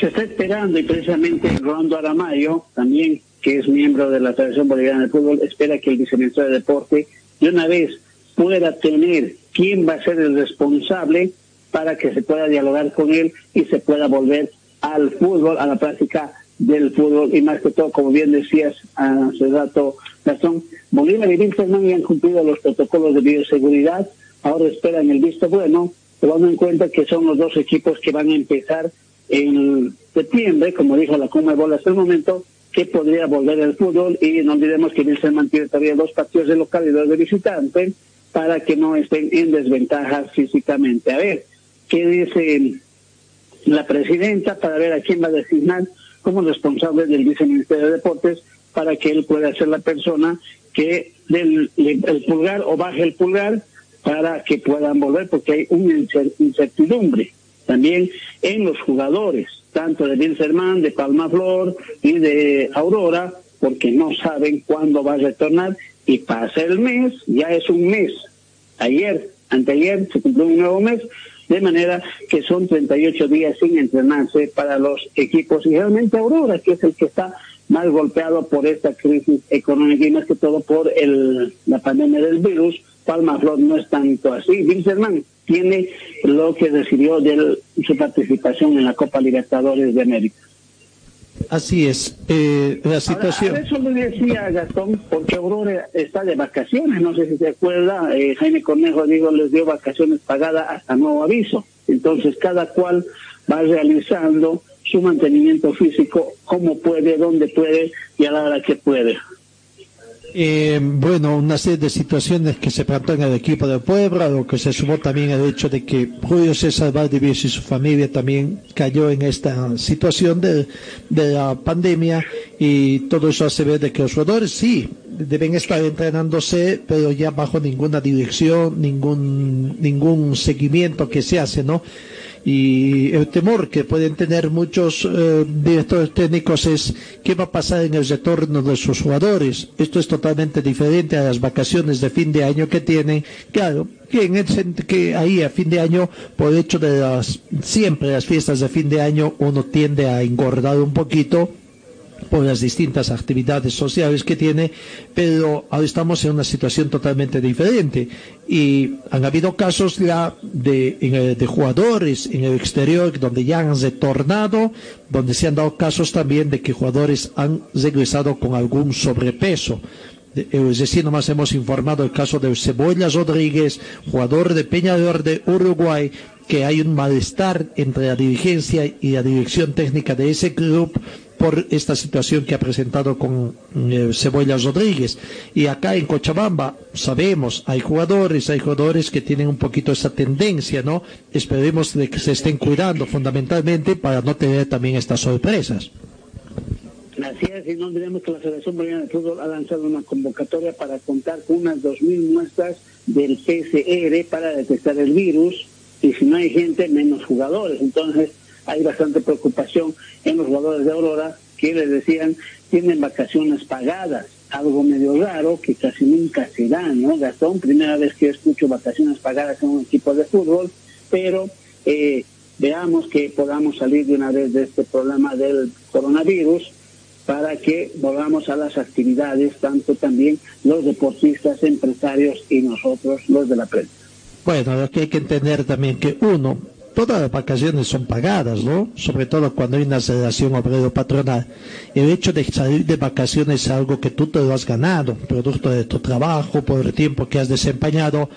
Se está esperando y precisamente Rolando Aramayo, también que es miembro de la Federación Boliviana de Fútbol, espera que el viceministro de Deporte de una vez pueda tener quién va a ser el responsable para que se pueda dialogar con él y se pueda volver al fútbol, a la práctica del fútbol y más que todo, como bien decías hace rato, Gastón, Bolívar y Wilstermann han cumplido los protocolos de bioseguridad, ahora esperan el visto bueno, tomando en cuenta que son los dos equipos que van a empezar en septiembre, como dijo la Bola hasta el momento, que podría volver el fútbol y no olvidemos que Wilstermann tiene todavía dos partidos de local y de visitante para que no estén en desventaja físicamente. A ver, ¿qué dice la presidenta para ver a quién va a designar? Como responsable del viceministerio de Deportes para que él pueda ser la persona que del el pulgar o baje el pulgar para que puedan volver porque hay una incertidumbre también en los jugadores, tanto de Bilzerman, de Palma Flor y de Aurora, porque no saben cuándo va a retornar y pasa el mes, ya es un mes. Ayer, anteayer se cumplió un nuevo mes de manera que son 38 días sin entrenarse para los equipos y realmente Aurora, que es el que está más golpeado por esta crisis económica y más que todo por el, la pandemia del virus. Palma Flor no es tanto así. Wilserman tiene lo que recibió de su participación en la Copa Libertadores de América.
Así es, eh, la situación.
eso lo decía Gastón, porque Aurora está de vacaciones, no sé si se acuerda, eh, Jaime Cornejo digo, les dio vacaciones pagadas hasta nuevo aviso. Entonces cada cual va realizando su mantenimiento físico como puede, donde puede y a la hora que puede.
Eh, bueno, una serie de situaciones que se trató en el equipo de Puebla, lo que se sumó también el hecho de que Julio César Valdivieso y su familia también cayó en esta situación de, la pandemia y todo eso hace ver de que los jugadores sí deben estar entrenándose, pero ya bajo ninguna dirección, ningún, ningún seguimiento que se hace, ¿no? Y el temor que pueden tener muchos eh, directores técnicos es qué va a pasar en el retorno de sus jugadores. Esto es totalmente diferente a las vacaciones de fin de año que tienen. Claro, que, en el, que ahí a fin de año, por hecho de las, siempre las fiestas de fin de año, uno tiende a engordar un poquito por las distintas actividades sociales que tiene, pero ahora estamos en una situación totalmente diferente. Y han habido casos ya de, de jugadores en el exterior donde ya han retornado, donde se han dado casos también de que jugadores han regresado con algún sobrepeso. Es decir, nomás hemos informado el caso de Cebollas Rodríguez, jugador de Peñador de Uruguay, que hay un malestar entre la dirigencia y la dirección técnica de ese club por esta situación que ha presentado con eh, Cebollas Rodríguez. Y acá en Cochabamba sabemos, hay jugadores, hay jugadores que tienen un poquito esa tendencia, ¿no? Esperemos de que se estén cuidando fundamentalmente para no tener también estas sorpresas.
Así es, y no olvidemos que la Federación Boliviana de Fútbol ha lanzado una convocatoria para contar con unas 2.000 muestras del PCR para detectar el virus y si no hay gente, menos jugadores. Entonces, hay bastante preocupación en los jugadores de Aurora que les decían tienen vacaciones pagadas, algo medio raro que casi nunca se da, ¿no? Gastón, primera vez que escucho vacaciones pagadas en un equipo de fútbol, pero eh, veamos que podamos salir de una vez de este problema del coronavirus para que volvamos a las actividades, tanto también los deportistas, empresarios y nosotros, los de la prensa.
Bueno, que hay que entender también que uno, todas las vacaciones son pagadas, ¿no? Sobre todo cuando hay una relación obrero-patronal. El hecho de salir de vacaciones es algo que tú te lo has ganado, producto de tu trabajo, por el tiempo que has desempeñado,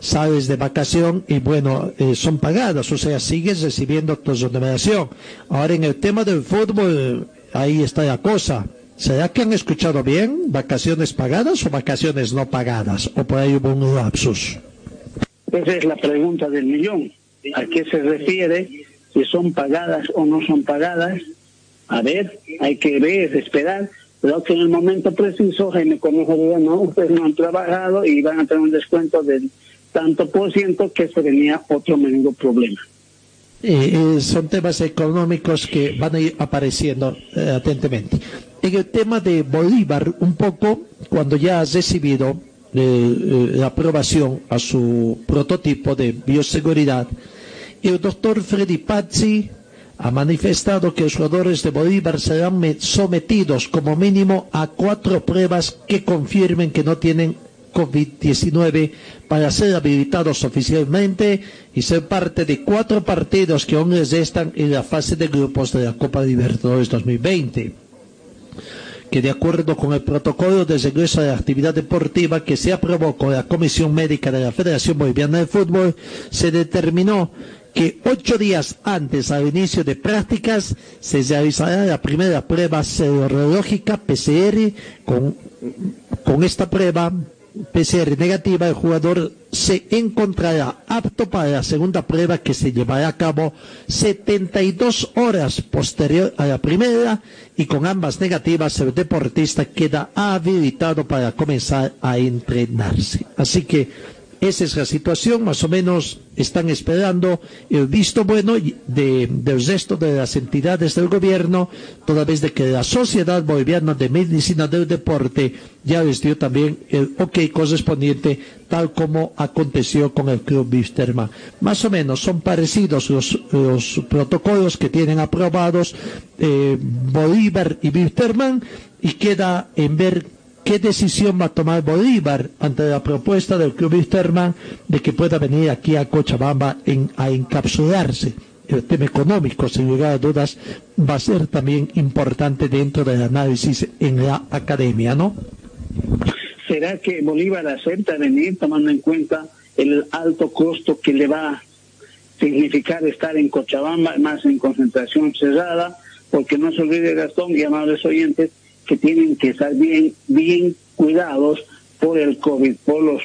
sales de vacación y bueno, eh, son pagadas, o sea, sigues recibiendo tu remuneración. Ahora en el tema del fútbol, ahí está la cosa. ¿Será que han escuchado bien? ¿Vacaciones pagadas o vacaciones no pagadas? ¿O por ahí hubo un lapsus?
Esa es la pregunta del millón. ¿A qué se refiere? Si son pagadas o no son pagadas. A ver, hay que ver, esperar. Pero que en el momento preciso, Jaime Conejo no, ustedes no han trabajado y van a tener un descuento del tanto por ciento que se venía otro menudo problema.
Eh, eh, son temas económicos que van a ir apareciendo eh, atentemente. En el tema de Bolívar, un poco, cuando ya has recibido la aprobación a su prototipo de bioseguridad, el doctor Freddy Pazzi ha manifestado que los jugadores de Bolívar serán sometidos como mínimo a cuatro pruebas que confirmen que no tienen COVID-19 para ser habilitados oficialmente y ser parte de cuatro partidos que aún les restan en la fase de grupos de la Copa Libertadores 2020 que de acuerdo con el protocolo de regreso de la actividad deportiva que se aprobó con la Comisión Médica de la Federación Boliviana de Fútbol, se determinó que ocho días antes del inicio de prácticas se realizará la primera prueba serológica PCR con, con esta prueba PCR negativa, el jugador se encontrará apto para la segunda prueba que se llevará a cabo 72 horas posterior a la primera y con ambas negativas el deportista queda habilitado para comenzar a entrenarse. Así que esa es la situación, más o menos están esperando el visto bueno de, del resto de las entidades del gobierno, toda vez de que la Sociedad Boliviana de Medicina del Deporte ya les también el ok correspondiente, tal como aconteció con el Club Wisterman. Más o menos son parecidos los, los protocolos que tienen aprobados eh, Bolívar y Wisterman y queda en ver ¿Qué decisión va a tomar Bolívar ante la propuesta del Club Wisterman de que pueda venir aquí a Cochabamba a encapsularse? El tema económico, sin lugar a dudas, va a ser también importante dentro del análisis en la academia, ¿no?
¿Será que Bolívar acepta venir tomando en cuenta el alto costo que le va a significar estar en Cochabamba, más en concentración cerrada? Porque no se olvide, Gastón y amables oyentes, que tienen que estar bien, bien cuidados por el COVID, por los,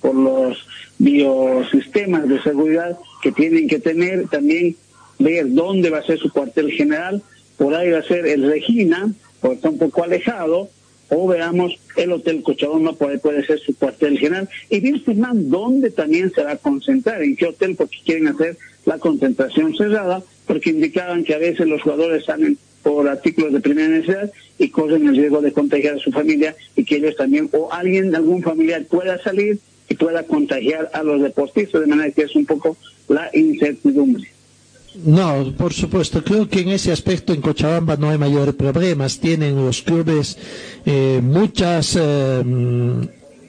por, los biosistemas de seguridad que tienen que tener, también ver dónde va a ser su cuartel general, por ahí va a ser el Regina, porque está un poco alejado, o veamos el Hotel Cochabamba, por ahí puede ser su cuartel general, y bien dónde también se va a concentrar, en qué hotel, porque quieren hacer la concentración cerrada, porque indicaban que a veces los jugadores salen por artículos de primera necesidad y corren el riesgo de contagiar a su familia y que ellos también, o alguien, algún familiar pueda salir y pueda contagiar a los deportistas, de manera que es un poco la incertidumbre.
No, por supuesto. Creo que en ese aspecto en Cochabamba no hay mayores problemas. Tienen los clubes eh, muchas eh,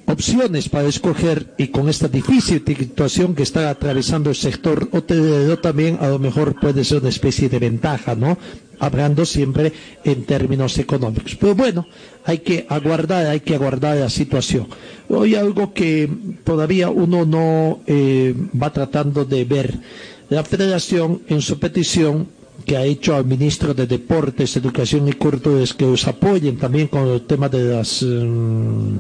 opciones para escoger y con esta difícil situación que está atravesando el sector hotelero también a lo mejor puede ser una especie de ventaja, ¿no? Hablando siempre en términos económicos. Pero bueno, hay que aguardar, hay que aguardar la situación. Hoy algo que todavía uno no eh, va tratando de ver. La federación en su petición que ha hecho al ministro de Deportes, Educación y Cultura es que los apoyen también con el tema de las... Mm,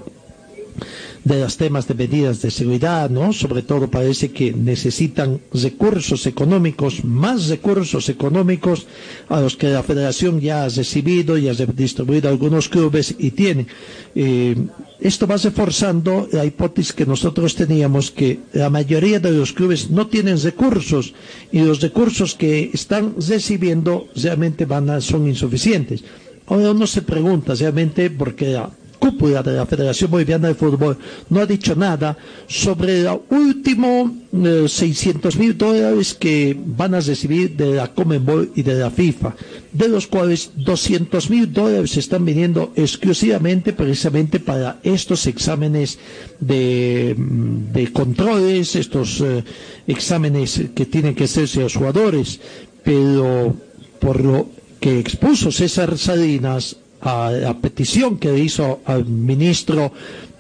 de los temas de medidas de seguridad, ¿no? Sobre todo parece que necesitan recursos económicos, más recursos económicos a los que la federación ya ha recibido y ha distribuido a algunos clubes y tiene. Eh, esto va reforzando la hipótesis que nosotros teníamos que la mayoría de los clubes no tienen recursos y los recursos que están recibiendo realmente van a, son insuficientes. Ahora uno se pregunta realmente porque cúpula de la Federación Boliviana de Fútbol. No ha dicho nada sobre el último eh, 600 mil dólares que van a recibir de la Comenbol y de la FIFA, de los cuales 200 mil dólares están viniendo exclusivamente precisamente para estos exámenes de, de controles, estos eh, exámenes que tienen que hacerse los jugadores, pero por lo que expuso César Salinas a la petición que hizo al ministro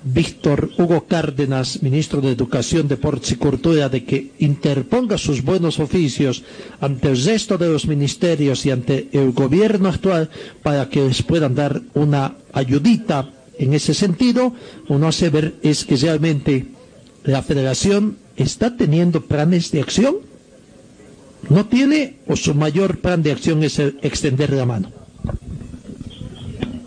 Víctor Hugo Cárdenas, ministro de Educación, Deportes y Cultura, de que interponga sus buenos oficios ante el resto de los ministerios y ante el gobierno actual para que les puedan dar una ayudita en ese sentido, uno hace ver es que realmente la federación está teniendo planes de acción. No tiene o su mayor plan de acción es extender la mano.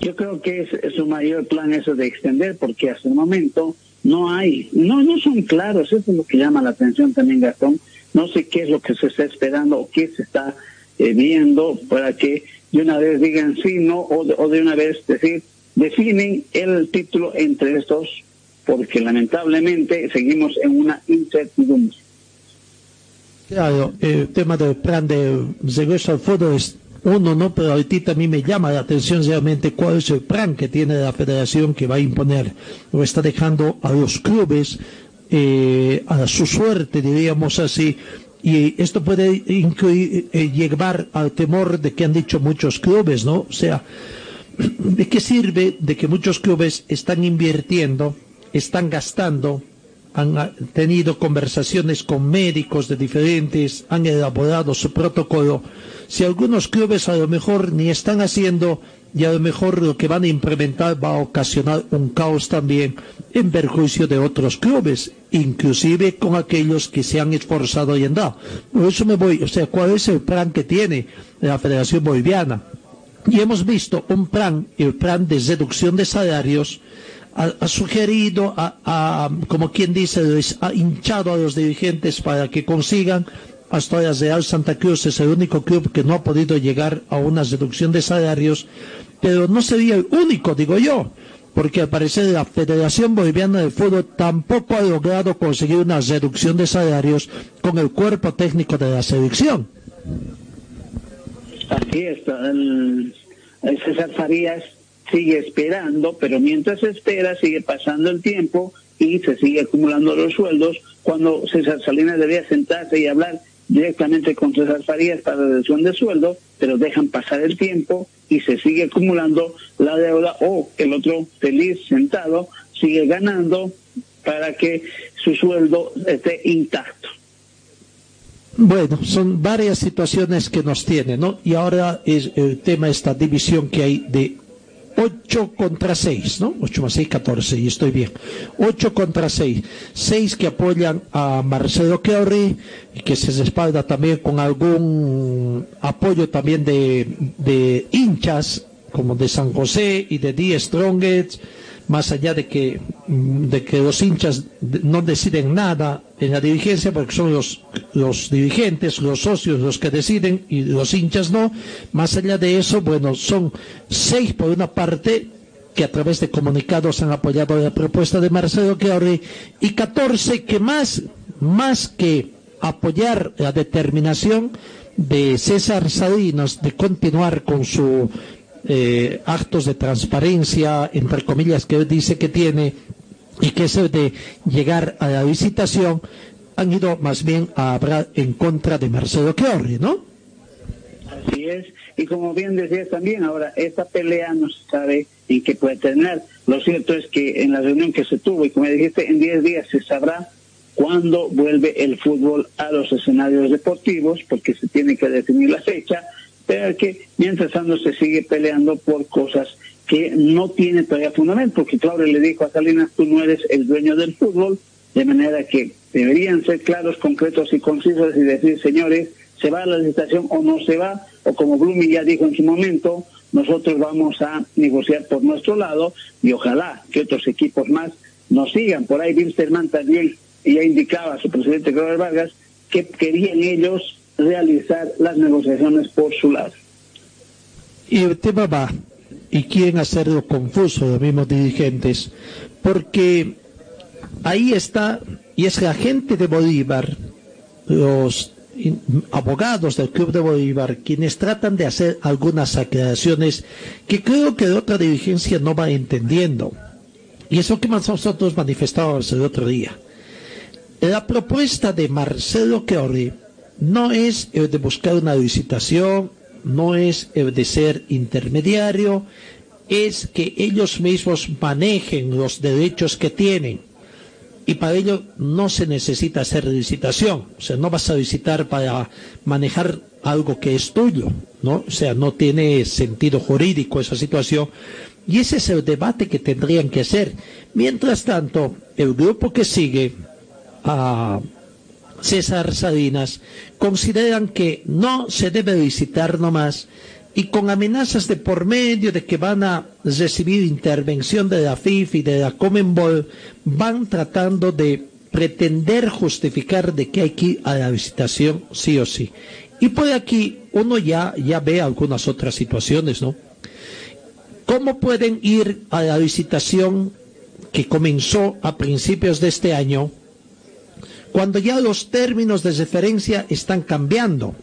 Yo creo que es, su mayor plan eso de extender, porque hasta el momento no hay, no, no son claros, eso es lo que llama la atención también Gastón, no sé qué es lo que se está esperando o qué se está eh, viendo para que de una vez digan sí, no, o de, o de una vez decir, definen el título entre estos, porque lamentablemente seguimos en una incertidumbre.
Claro, el tema del plan de regreso al fútbol es uno, ¿no? Pero ahorita a mí me llama la atención realmente cuál es el plan que tiene la federación que va a imponer. Lo está dejando a los clubes eh, a su suerte, diríamos así. Y esto puede incluir, eh, llevar al temor de que han dicho muchos clubes, ¿no? O sea, <clears throat> ¿de qué sirve de que muchos clubes están invirtiendo, están gastando, han ah, tenido conversaciones con médicos de diferentes, han elaborado su protocolo. Si algunos clubes a lo mejor ni están haciendo y a lo mejor lo que van a implementar va a ocasionar un caos también en perjuicio de otros clubes, inclusive con aquellos que se han esforzado y han dado. Por eso me voy, o sea, ¿cuál es el plan que tiene la Federación Boliviana? Y hemos visto un plan, el plan de reducción de salarios, ha, sugerido, a, como quien dice, ha hinchado a los dirigentes para que consigan. Ahora Real Santa Cruz es el único club que no ha podido llegar a una reducción de salarios, pero no sería el único, digo yo, porque al parecer la Federación Boliviana de Fútbol tampoco ha logrado conseguir una reducción de salarios con el cuerpo técnico de la selección.
Así es, César Farías sigue esperando, pero mientras espera sigue pasando el tiempo y se sigue acumulando los sueldos cuando César Salinas debía sentarse y hablar directamente con César Farías para reducción de sueldo, pero dejan pasar el tiempo y se sigue acumulando la deuda o el otro feliz sentado sigue ganando para que su sueldo esté intacto.
Bueno, son varias situaciones que nos tienen, ¿no? Y ahora es el tema esta división que hay de 8 contra 6, ¿no? 8 más 6, 14, y estoy bien. 8 contra 6. 6 que apoyan a Marcelo Keurri, y que se respalda también con algún apoyo también de, de hinchas, como de San José y de Die Strongest, más allá de que, de que los hinchas no deciden nada en la dirigencia, porque son los, los dirigentes, los socios los que deciden y los hinchas no, más allá de eso, bueno, son seis por una parte que a través de comunicados han apoyado la propuesta de Marcelo Chiorri y 14 que más, más que apoyar la determinación de César Salinas de continuar con su eh, actos de transparencia, entre comillas, que dice que tiene y que es de llegar a la visitación, han ido más bien a hablar en contra de Marcelo Chiorri, ¿no?
Así es, y como bien decías también, ahora esta pelea no se sabe en qué puede tener. Lo cierto es que en la reunión que se tuvo, y como dijiste, en 10 días se sabrá cuándo vuelve el fútbol a los escenarios deportivos, porque se tiene que definir la fecha, pero que mientras tanto se sigue peleando por cosas que no tienen todavía fundamento, porque Claudio le dijo a Salinas, tú no eres el dueño del fútbol, de manera que deberían ser claros, concretos y concisos y decir, señores, se va a la licitación o no se va, o como Blumi ya dijo en su momento, nosotros vamos a negociar por nuestro lado y ojalá que otros equipos más nos sigan. Por ahí Wilstermann también ya indicaba a su presidente Claudio Vargas que querían ellos realizar las negociaciones por su lado.
Y el tema va, y quieren hacerlo confuso los mismos dirigentes, porque ahí está, y es la gente de Bolívar, los abogados del Club de Bolívar, quienes tratan de hacer algunas aclaraciones que creo que la otra dirigencia no va entendiendo. Y eso que nosotros manifestábamos el otro día. La propuesta de Marcelo Chiori no es el de buscar una licitación, no es el de ser intermediario, es que ellos mismos manejen los derechos que tienen. Y para ello no se necesita hacer licitación. O sea, no vas a licitar para manejar algo que es tuyo, ¿no? O sea, no tiene sentido jurídico esa situación. Y ese es el debate que tendrían que hacer. Mientras tanto, el grupo que sigue a César Salinas consideran que no se debe licitar nomás y con amenazas de por medio de que van a recibir intervención de la FIF y de la Comenbol, van tratando de pretender justificar de que hay que ir a la licitación sí o sí. Y por aquí uno ya, ya ve algunas otras situaciones, ¿no? ¿Cómo pueden ir a la licitación que comenzó a principios de este año cuando ya los términos de referencia están cambiando?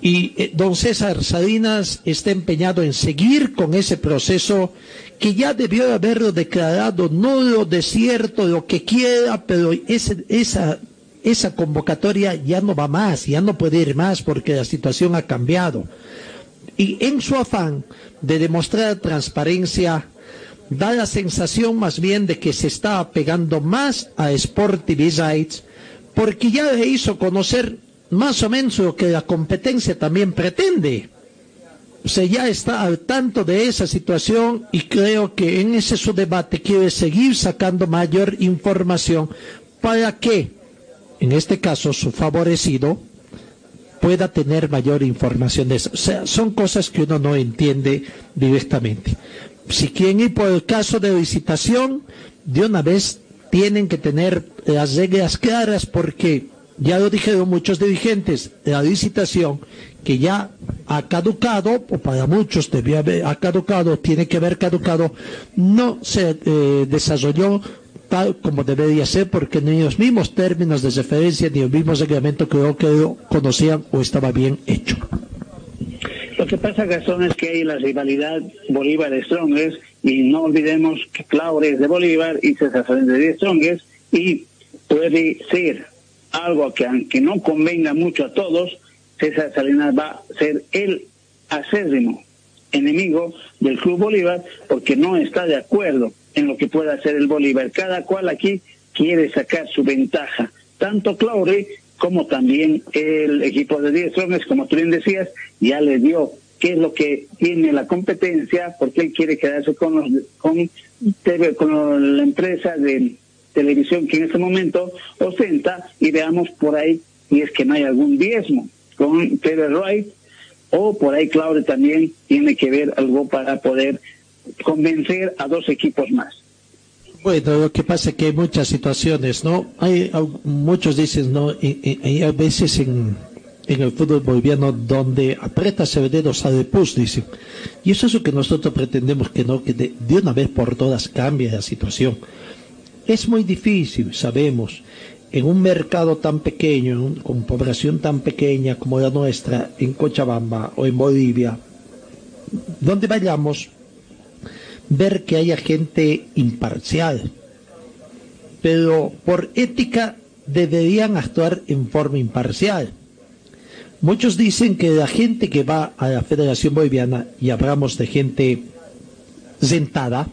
Y eh, don César Salinas está empeñado en seguir con ese proceso que ya debió haberlo declarado nulo, desierto, lo que quiera, pero ese- esa, esa convocatoria ya no va más, ya no puede ir más porque la situación ha cambiado. Y en su afán de demostrar transparencia, da la sensación más bien de que se está apegando más a Sport TV Rights, porque ya le hizo conocer más o menos lo que la competencia también pretende. O sea, ya está al tanto de esa situación y creo que en ese su debate quiere seguir sacando mayor información para que, en este caso, su favorecido pueda tener mayor información de eso. O sea, son cosas que uno no entiende directamente. Si quieren ir por el caso de licitación, de una vez tienen que tener las reglas claras porque ya lo dijeron muchos dirigentes, la licitación que ya ha caducado, o para muchos debió haber ha caducado, tiene que haber caducado, no se eh, desarrolló tal como debería ser porque ni los mismos términos de referencia ni el mismo reglamento que lo conocían o estaba bien hecho.
Lo que pasa, Gastón, es que hay la rivalidad Bolívar-Strongers y no olvidemos que Claure es de Bolívar y César es de Strongers y puede ser algo que aunque no convenga mucho a todos, César Salinas va a ser el acérrimo enemigo del Club Bolívar porque no está de acuerdo en lo que pueda hacer el Bolívar. Cada cual aquí quiere sacar su ventaja, tanto Claure como también el equipo de 10 hombres, como tú bien decías, ya le dio qué es lo que tiene la competencia, porque él quiere quedarse con, los, con, la empresa de televisión que en este momento ostenta y veamos por ahí si es que no hay algún diezmo con TV Right o por ahí Claudio también tiene que ver algo para poder convencer a dos equipos más.
Bueno, lo que pasa es que hay muchas situaciones, ¿no? Hay muchos dicen, ¿no? Y, y- veces en, en el fútbol boliviano donde aprietas el dedo sale pus, dicen. Y eso es lo que nosotros pretendemos que no, que de, de una vez por todas cambie la situación. Es muy difícil, sabemos, en un mercado tan pequeño, con población tan pequeña como la nuestra, en Cochabamba o en Bolivia, donde vayamos, ver que haya gente imparcial. Pero por ética deberían actuar en forma imparcial. Muchos dicen que la gente que va a la Federación Boliviana, y hablamos de gente sentada,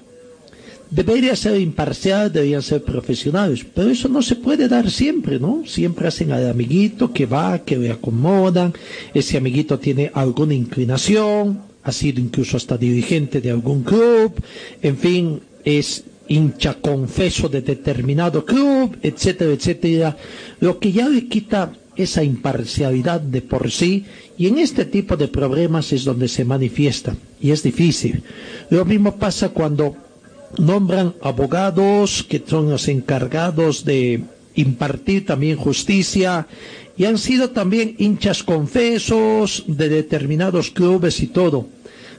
debería ser imparcial, deberían ser profesionales, pero eso no se puede dar siempre, ¿no? Siempre hacen al amiguito que va, que le acomodan, ese amiguito tiene alguna inclinación, ha sido incluso hasta dirigente de algún club, en fin, es hincha confeso de determinado club, etcétera, etcétera, lo que ya le quita esa imparcialidad de por sí y en este tipo de problemas es donde se manifiesta y es difícil. Lo mismo pasa cuando nombran abogados que son los encargados de impartir también justicia y han sido también hinchas confesos de determinados clubes y todo.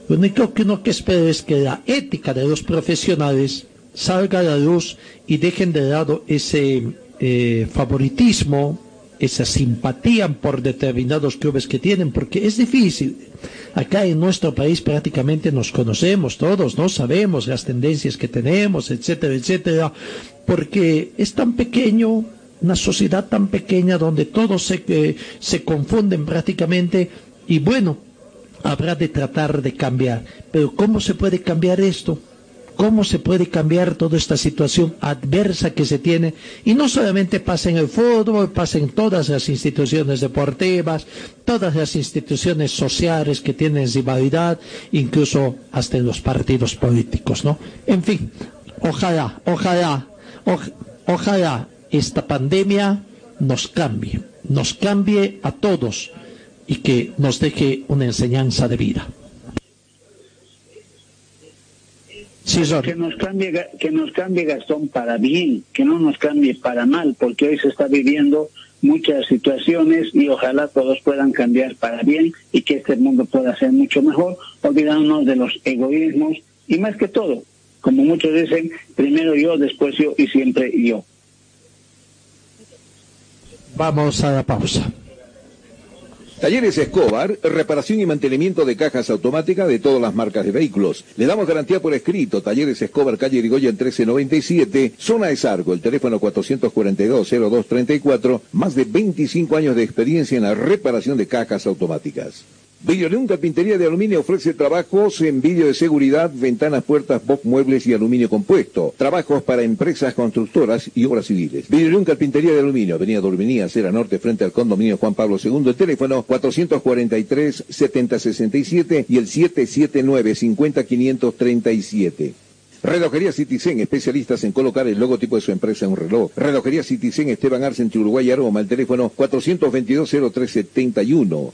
Lo único que uno que espera es que la ética de los profesionales salga a la luz y dejen de lado ese eh, favoritismo, esa simpatía por determinados clubes que tienen, porque es difícil. Acá en nuestro país prácticamente nos conocemos todos, no sabemos las tendencias que tenemos, etcétera, etcétera, porque es tan pequeño, una sociedad tan pequeña donde todos se, eh, se confunden prácticamente y bueno, habrá de tratar de cambiar. Pero ¿cómo se puede cambiar esto? ¿Cómo se puede cambiar toda esta situación adversa que se tiene? Y no solamente pasa en el fútbol, pasa en todas las instituciones deportivas, todas las instituciones sociales que tienen rivalidad, incluso hasta en los partidos políticos, ¿no? En fin, ojalá, ojalá, ojalá esta pandemia nos cambie, nos cambie a todos y que nos deje una enseñanza de vida.
que nos cambie que nos cambie Gastón para bien, que no nos cambie para mal, porque hoy se está viviendo muchas situaciones y ojalá todos puedan cambiar para bien y que este mundo pueda ser mucho mejor, olvidándonos de los egoísmos y más que todo, como muchos dicen, primero yo, después yo y siempre yo.
Vamos a la pausa.
Talleres Escobar, reparación y mantenimiento de cajas automáticas de todas las marcas de vehículos. Le damos garantía por escrito. Talleres Escobar, calle Irigoyen 1397, zona de Sargo, el teléfono 442-0234, más de 25 años de experiencia en la reparación de cajas automáticas. Videoleón Carpintería de Aluminio ofrece trabajos en vídeo de seguridad, ventanas, puertas, box, muebles y aluminio compuesto. Trabajos para empresas constructoras y obras civiles. Videoleón Carpintería de Aluminio, Avenida Dorminía, Acera Norte, frente al condominio Juan Pablo II. El teléfono 443-7067 y el 779-50537. Relojería Citizen, especialistas en colocar el logotipo de su empresa en un reloj. Relojería Citizen, Esteban Arce, en Uruguay, Aroma, el teléfono 422-0371.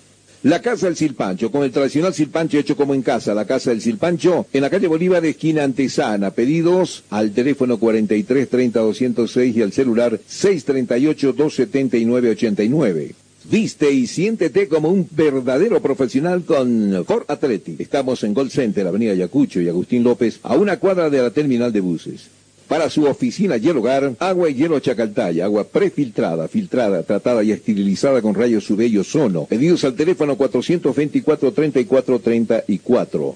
La Casa del Silpancho, con el tradicional silpancho hecho como en casa. La Casa del Silpancho, en la calle Bolívar, esquina Antesana. Pedidos al teléfono 43 30 206 y al celular 638 279 89. Viste y siéntete como un verdadero profesional con Ford Athletic. Estamos en Gold Center, Avenida Yacucho y Agustín López, a una cuadra de la terminal de buses. Para su oficina y el hogar, agua y hielo Chacaltaya, agua prefiltrada, filtrada, tratada y esterilizada con rayos UV y ozono. Pedidos al teléfono 424-3434.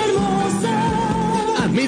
hermosa.
A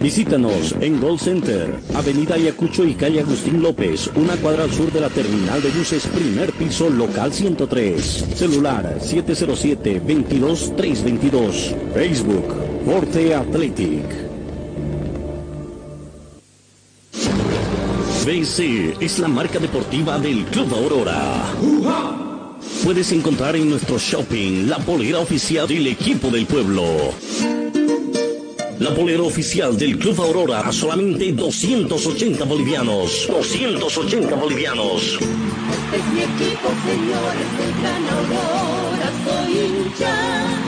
Visítanos en Gold Center, Avenida Ayacucho y calle Agustín López, una cuadra al sur de la terminal de buses, primer piso, local 103. Celular 707-22322. Facebook, Forte Athletic. BC es la marca deportiva del Club Aurora. Puedes encontrar en nuestro shopping la polera oficial del equipo del pueblo. La polera oficial del Club Aurora a solamente 280 bolivianos. 280 bolivianos.
Es mi equipo, señores del Gran Aurora, soy hincha.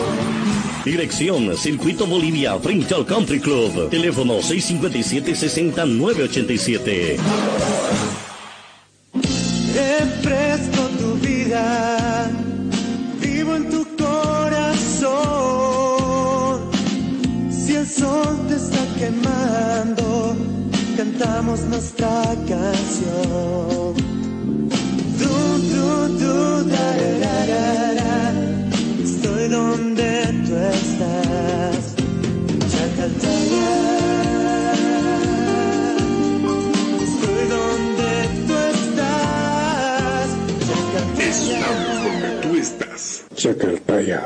Dirección Circuito Bolivia frente al Country Club. Teléfono 657-60-987.
Refresco tu vida, vivo en tu corazón. Si el sol te está quemando, cantamos nuestra canción. Du, du, du, da. Estoy donde
Chacartaya.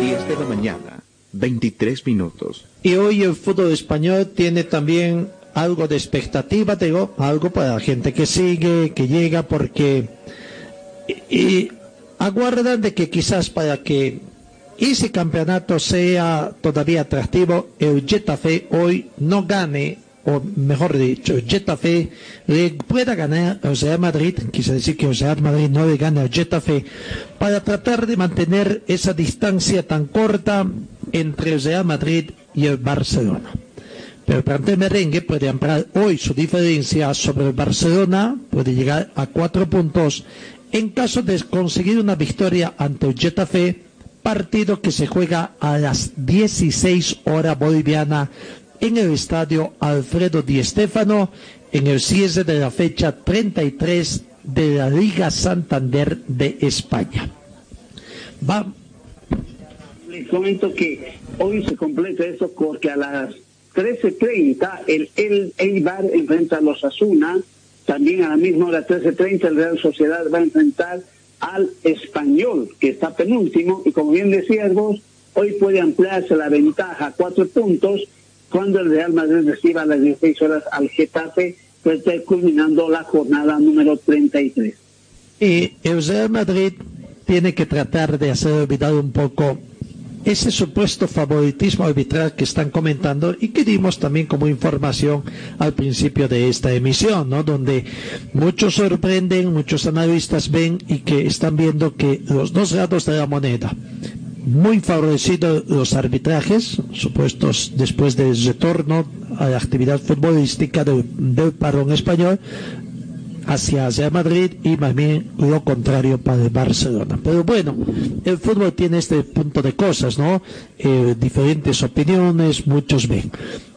10 de la mañana, 23 minutos.
Y hoy el fútbol español tiene también algo de expectativa, digo, algo para la gente que sigue, que llega, porque y, y aguardan de que quizás para que ese campeonato sea todavía atractivo, el Getafe hoy no gane, o mejor dicho, Getafe le pueda ganar al Real Madrid, quise decir que el Real Madrid no le gane al Getafe, para tratar de mantener esa distancia tan corta entre el Real Madrid y el Barcelona. Pero el plantel merengue puede ampliar hoy su diferencia sobre el Barcelona, puede llegar a cuatro puntos en caso de conseguir una victoria ante el Getafe, partido que se juega a las 16 horas boliviana en el estadio Alfredo Di Stéfano en el cierre de la fecha 33 de la Liga Santander de España. Va,
Les comento que hoy se completa esto porque a las 13.30 el, el Eibar enfrenta a los Asuna, también a la misma hora 13.30 el Real Sociedad va a enfrentar al Español, que está penúltimo, y como bien decías vos, hoy puede ampliarse la ventaja a cuatro puntos cuando el Real Madrid reciba a las 16 horas al Getafe, pues está culminando la jornada número 33.
Y el Real Madrid tiene que tratar de hacer olvidar un poco ese supuesto favoritismo arbitral que están comentando y que dimos también como información al principio de esta emisión, ¿no? Donde muchos sorprenden, muchos analistas ven y que están viendo que los dos lados de la moneda, muy favorecidos los arbitrajes, supuestos después del retorno a la actividad futbolística del, del parón español hacia Madrid y más bien lo contrario para el Barcelona. Pero bueno, el fútbol tiene este punto de cosas, ¿no? Eh, diferentes opiniones, muchos ven.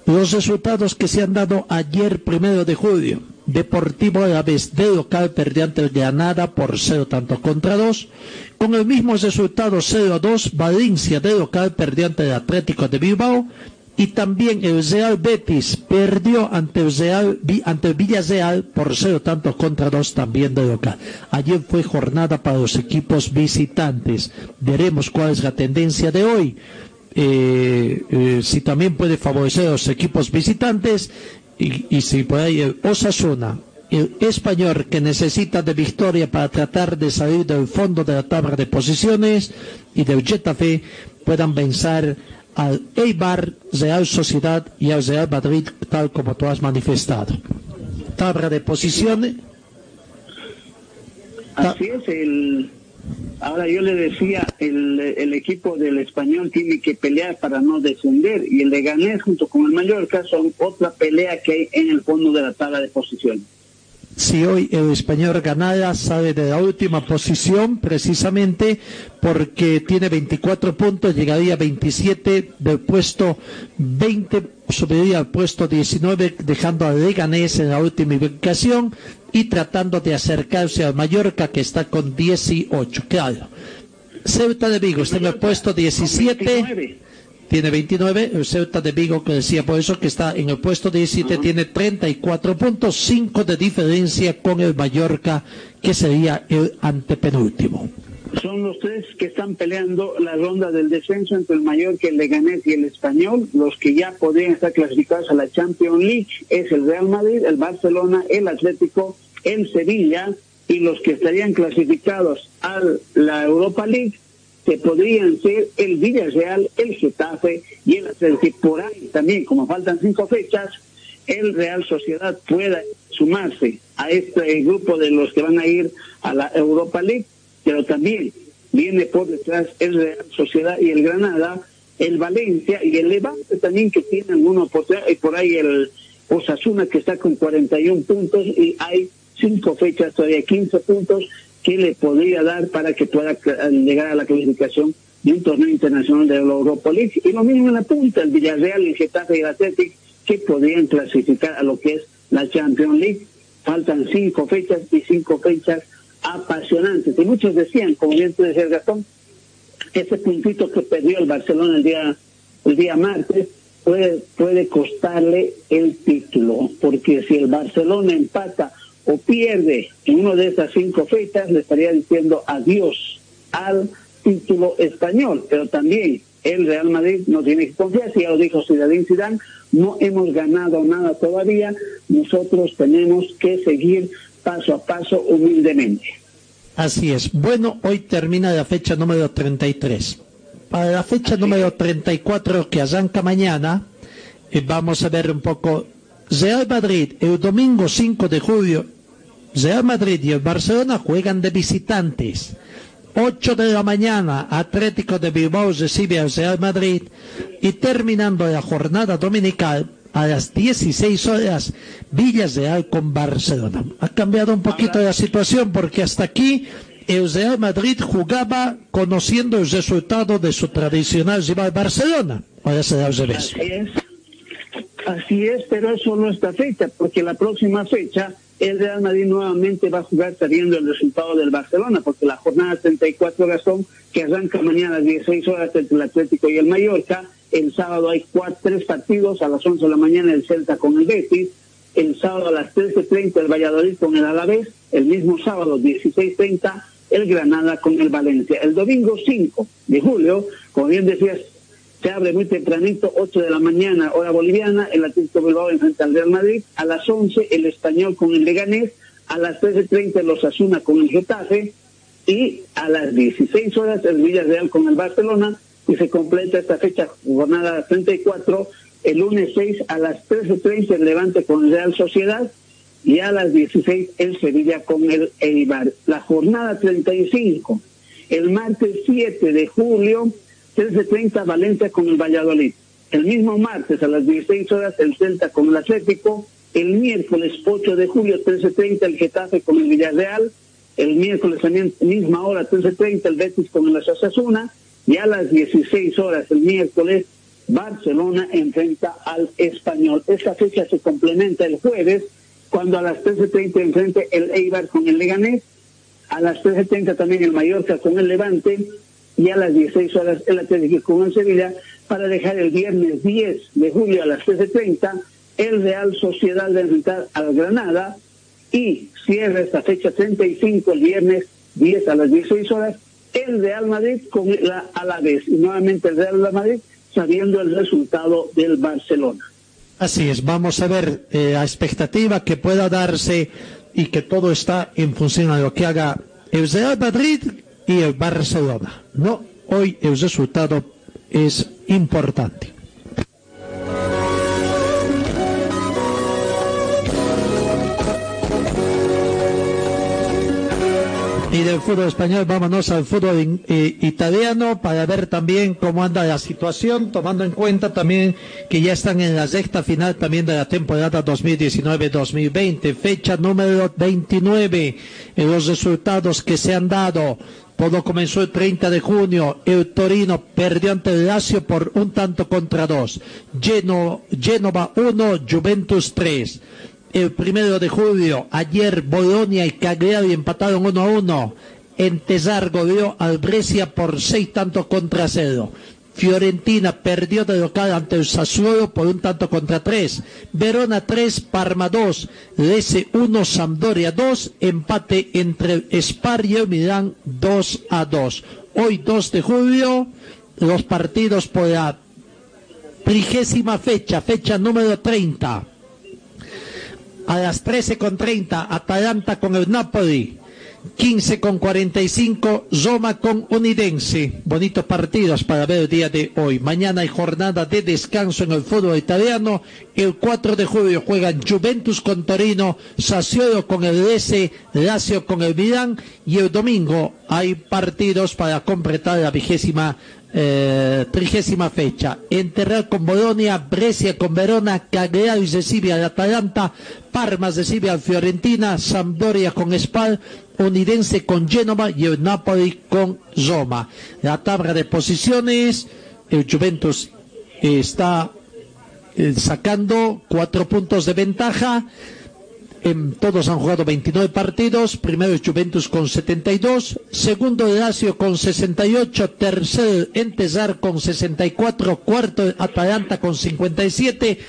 Los resultados que se han dado ayer, primero de julio. Deportivo de local perdió ante el Granada por 0 tanto contra 2. Con el mismo resultado 0 a 2, Valencia de local perdió ante el Atlético de Bilbao. Y también el Real Betis perdió ante el, Real, ante Villarreal por 0 tantos contra 2 también de local. Ayer fue jornada para los equipos visitantes. Veremos cuál es la tendencia de hoy. Eh, eh, si también puede favorecer a los equipos visitantes y, si por ahí el Osasuna, el español que necesita de victoria para tratar de salir del fondo de la tabla de posiciones y del Getafe puedan vencer al Eibar, Real Sociedad y al Real Madrid tal como tú has manifestado. Tabla de posiciones.
Así es, el, ahora yo le decía, el, el equipo del español tiene que pelear para no descender y el de Ganés junto con el Mallorca son otra pelea que hay en el fondo de la tabla de posiciones.
si hoy el español ganara sale de la última posición precisamente porque tiene 24 puntos, llegaría a 27 del puesto 20, subiría al puesto 19 dejando a Leganés en la última ubicación y tratando de acercarse al Mallorca que está con 18, claro. Ceuta de Vigo está en el puesto 17 tiene 29, el Ceuta de Vigo que decía por eso que está en el puesto 17 tiene 34 puntos, 5 de diferencia con el Mallorca que sería el antepenúltimo.
Son los tres que están peleando la ronda del descenso entre el Mallorca, el Leganés y el Español. Los que ya podrían estar clasificados a la Champions League es el Real Madrid, el Barcelona, el Atlético, el Sevilla y los que estarían clasificados a la Europa League que podrían ser el Villarreal, el Getafe y el Atlético. Por ahí también, como faltan cinco fechas, el Real Sociedad pueda sumarse a este grupo de los que van a ir a la Europa League, pero también viene por detrás el Real Sociedad y el Granada, el Valencia y el Levante también que tienen una oportunidad, y por ahí el Osasuna que está con 41 puntos y hay cinco fechas, todavía 15 puntos que le podría dar para que pueda llegar a la clasificación de un torneo internacional de la Europa League. Y lo mismo en la punta, el Villarreal, el Getafe y el Athletic, que podrían clasificar a lo que es la Champions League. Faltan cinco fechas y cinco fechas apasionantes. Y muchos decían, como bien tú decías, Gastón, ese puntito que perdió el Barcelona el día, el día martes puede, puede costarle el título, porque si el Barcelona empata o pierde en una de esas cinco fechas, le estaría diciendo adiós al título español. Pero también el Real Madrid no tiene que confiar, ya lo dijo Zinedine Zidane, no hemos ganado nada todavía, nosotros tenemos que seguir paso a paso humildemente.
Así es. Bueno, hoy termina la fecha número 33. Para la fecha número 34 que arranca mañana, eh, vamos a ver un poco Real Madrid el domingo 5 de julio Real Madrid y el Barcelona juegan de visitantes. 8 de la mañana, Atlético de Bilbao recibe al Real Madrid y terminando la jornada dominical, a las 16 horas, Villarreal con Barcelona. Ha cambiado un poquito la situación porque hasta aquí el Real Madrid jugaba conociendo el resultado de su tradicional rival Barcelona. Ahora será al revés.
Así es, así es, pero es solo esta fecha, porque la próxima fecha el Real Madrid nuevamente va a jugar sabiendo el resultado del Barcelona, porque la jornada 34 Gastón, que arranca mañana a las 16 horas entre el Atlético y el Mallorca, el sábado hay cuatro, tres partidos, a las 11 de la mañana el Celta con el Betis, el sábado a las 13.30 el Valladolid con el Alavés, el mismo sábado 16.30 el Granada con el Valencia. El domingo 5 de julio, como bien decías, se abre muy tempranito, 8 de la mañana, hora boliviana, el Atlético Bilbao enfrenta al Real Madrid, a las 11 el Español con el Leganés, a las 13.30 el Osasuna con el Getafe y a las 16 horas el Villarreal con el Barcelona y se completa esta fecha, jornada 34, el lunes 6 a las 13.30 el Levante con Real Sociedad y a las 16 el Sevilla con el Eibar. La jornada 35, el martes 7 de julio, 13.30 Valencia con el Valladolid. El mismo martes a las 16 horas el Celta con el Atlético. El miércoles 8 de julio 13.30 el Getafe con el Villarreal. El miércoles también misma hora 13.30 el Betis con el Asasuna. Y a las 16 horas el miércoles Barcelona enfrenta al Español. Esta fecha se complementa el jueves cuando a las 13.30 enfrente el Eibar con el Leganés. A las 13.30 también el Mallorca con el Levante y a las 16 horas el Atlético con el Sevilla para dejar el viernes 10 de julio a las 13.30 el Real Sociedad de enfrentar al Granada y cierra esta fecha 35 el viernes 10 a las 16 horas el Real Madrid con la Alavés y nuevamente el Real Madrid sabiendo el resultado del Barcelona.
Así es, vamos a ver eh, a expectativa que pueda darse y que todo está en función de lo que haga el Real Madrid y el Barcelona. No, hoy el resultado es importante. Y del fútbol español vámonos al fútbol eh, italiano para ver también cómo anda la situación, tomando en cuenta también que ya están en la sexta final también de la temporada 2019-2020, fecha número 29, en los resultados que se han dado. Todo comenzó el 30 de junio. El Torino perdió ante el Lazio por un tanto contra dos. Geno, Genova 1, Juventus 3 el primero de julio. Ayer Bolonia y Cagliari empataron 1 a 1. En Tesar goleó al Brescia por seis tantos contra cero. Fiorentina perdió de local ante el Sassuolo por un tanto contra tres. Verona 3, Parma 2, Lese 1, Sampdoria 2, empate entre Spar y el Milán 2 a 2. Hoy 2 de julio, los partidos por la trigésima fecha, fecha número 30 a las 13.30 Atalanta con el Napoli. 15 con 45, Roma con Unidense. Bonitos partidos para ver el día de hoy. Mañana hay jornada de descanso en el fútbol italiano. El 4 de julio juegan Juventus con Torino, Sassuolo con el S, Lazio con el Milán y el domingo hay partidos para completar la vigésima eh, trigésima fecha. Enterrar con Bolonia, Brescia con Verona, Cagliari recibe al Atalanta, Parma al Fiorentina, Sampdoria con Spal, Unidense con Genova y Napoli con Roma. La tabla de posiciones, el Juventus está eh, sacando cuatro puntos de ventaja. En, todos han jugado 29 partidos. Primero el Juventus con 72. Segundo Lazio con 68. Tercero Entesar con 64. Cuarto Atalanta con 57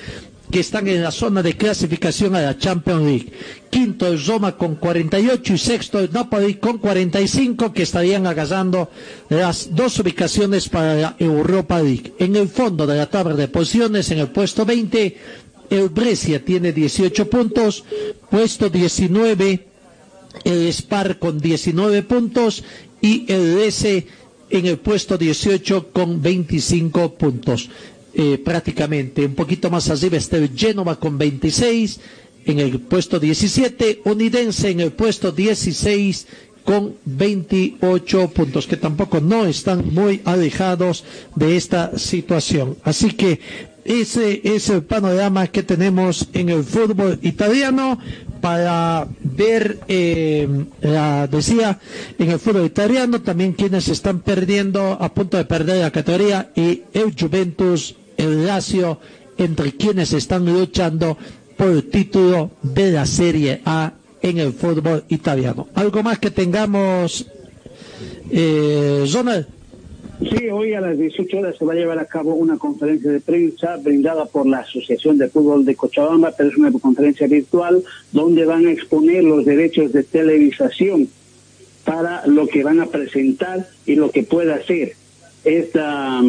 que están en la zona de clasificación a la Champions League. Quinto el Roma con 48 y sexto el Napoli con 45 que estarían agasando las dos ubicaciones para la Europa League. En el fondo de la tabla de posiciones, en el puesto 20, el Brescia tiene 18 puntos, puesto 19 el Spar con 19 puntos y el S en el puesto 18 con 25 puntos. Eh, prácticamente un poquito más arriba está el Genova con 26 en el puesto 17, Unidense en el puesto 16 con 28 puntos, que tampoco no están muy alejados de esta situación. Así que ese es el panorama que tenemos en el fútbol italiano para ver, eh, la, decía, en el fútbol italiano también quienes están perdiendo, a punto de perder la categoría, y el Juventus, el Lazio, entre quienes están luchando por el título de la Serie A en el fútbol italiano. ¿Algo más que tengamos, eh?
Sí, hoy a las 18 horas se va a llevar a cabo una conferencia de prensa brindada por la Asociación de Fútbol de Cochabamba, pero es una conferencia virtual donde van a exponer los derechos de televisación para lo que van a presentar y lo que pueda hacer esta,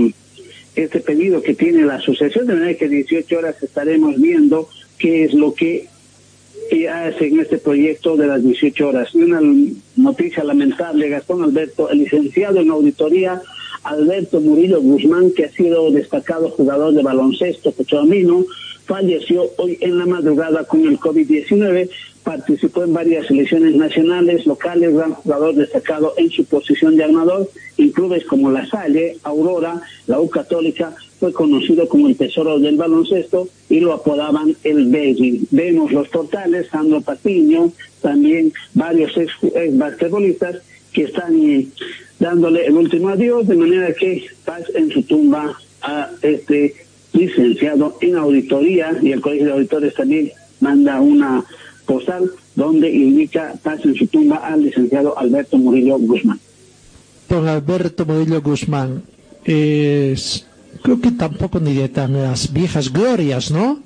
este pedido que tiene la asociación, de manera que 18 horas estaremos viendo qué es lo que hace en este proyecto de las 18 horas. Una noticia lamentable, Gastón Alberto, el licenciado en auditoría Alberto Murillo Guzmán, que ha sido destacado jugador de baloncesto cochabamino, falleció hoy en la madrugada con el COVID-19 participó en varias selecciones nacionales, locales, gran jugador destacado en su posición de armador, en clubes como La Salle, Aurora, la U Católica, fue conocido como el tesoro del baloncesto y lo apodaban el Baby. Vemos los portales, Sandro Patiño, también varios ex, ex basquetbolistas que están dándole el último adiós, de manera que paz en su tumba a este licenciado en auditoría y el Colegio de Auditores también manda una postal donde indica paz en su tumba al licenciado Alberto Murillo Guzmán.
Don Alberto Murillo Guzmán, es, creo que tampoco ni de tan las viejas glorias, ¿no?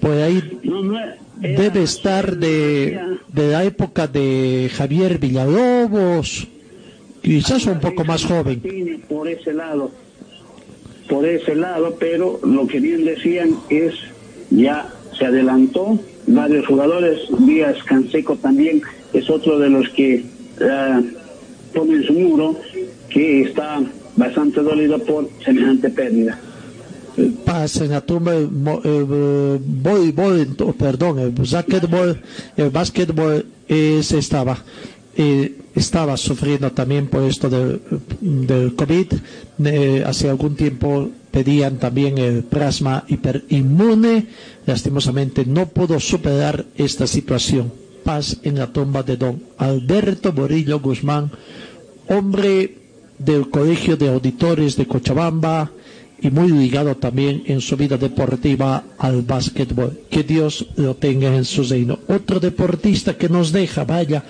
Por ahí
No, no, era-
debe estar de, de la época de Javier Villalobos, quizás un poco más joven.
Por ese lado, por ese lado, pero lo que bien decían es ya se adelantó varios jugadores, Díaz Canseco también es otro de los que eh, ponen su muro, que está bastante dolido por semejante pérdida.
pasa en la tumba el, eh, oh, perdón, el el básquetbol es, estaba, eh, estaba sufriendo también por esto del, del COVID. Eh, hace algún tiempo pedían también el plasma hiperinmune. Lastimosamente no pudo superar esta situación. Paz en la tumba de don Alberto Morillo Guzmán, hombre del Colegio de Auditores de Cochabamba y muy ligado también en su vida deportiva al básquetbol. Que Dios lo tenga en su reino. Otro deportista que nos deja, vaya,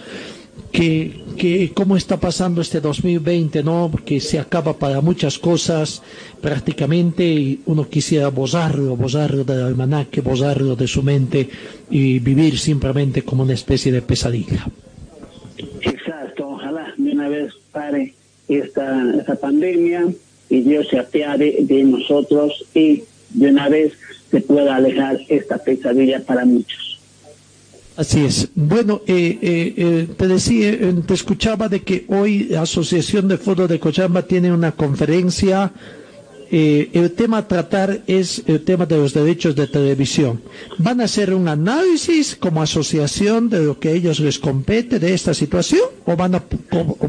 que, que cómo está pasando este 2020, ¿no? Que se acaba para muchas cosas prácticamente y uno quisiera borrarlo, borrarlo del almanaque, borrarlo de su mente y vivir simplemente como una especie de pesadilla.
Exacto, ojalá de una vez pare esta, esta pandemia y Dios se apiade de nosotros y de una vez se pueda alejar esta pesadilla para muchos.
Así es. Bueno, eh, eh, eh, te decía, eh, te escuchaba de que hoy la Asociación de Fútbol de Cochabamba tiene una conferencia. Eh, el tema a tratar es el tema de los derechos de televisión. ¿Van a hacer un análisis como asociación de lo que a ellos les compete de esta situación o van a,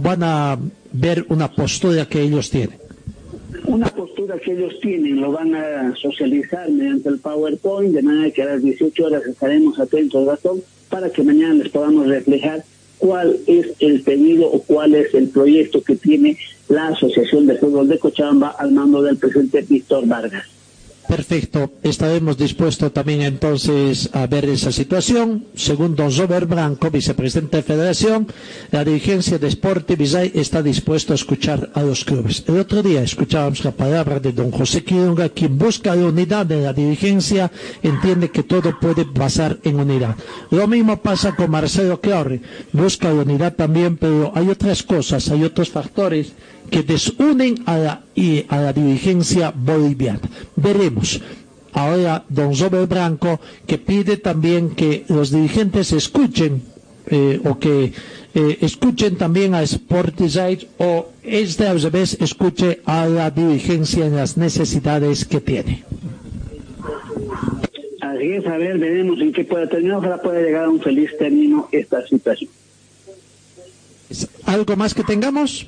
van a ver una postura que ellos tienen?
Una postura que ellos tienen lo van a socializar mediante el PowerPoint, de manera que a las 18 horas estaremos atentos, Gastón, para que mañana les podamos reflejar cuál es el pedido o cuál es el proyecto que tiene la Asociación de Fútbol de Cochabamba al mando del presidente Víctor Vargas.
Perfecto, estaremos dispuestos también entonces a ver esa situación. Según don Robert Branco, vicepresidente de Federación, la dirigencia de Sport Vizay está dispuesto a escuchar a los clubes. El otro día escuchábamos la palabra de don José Quironga, quien busca la unidad de la dirigencia, entiende que todo puede pasar en unidad. Lo mismo pasa con Marcelo Claure, busca la unidad también, pero hay otras cosas, hay otros factores que desunen a la, a la dirigencia boliviana. Veremos. Ahora, don Robert Branco, que pide también que los dirigentes escuchen eh, o que eh, escuchen también a Sportizide o este al revés escuche a la dirigencia en las necesidades que tiene.
Así es, a ver, veremos en qué puede terminar, ojalá pueda llegar a un feliz término esta situación.
¿Algo más que tengamos?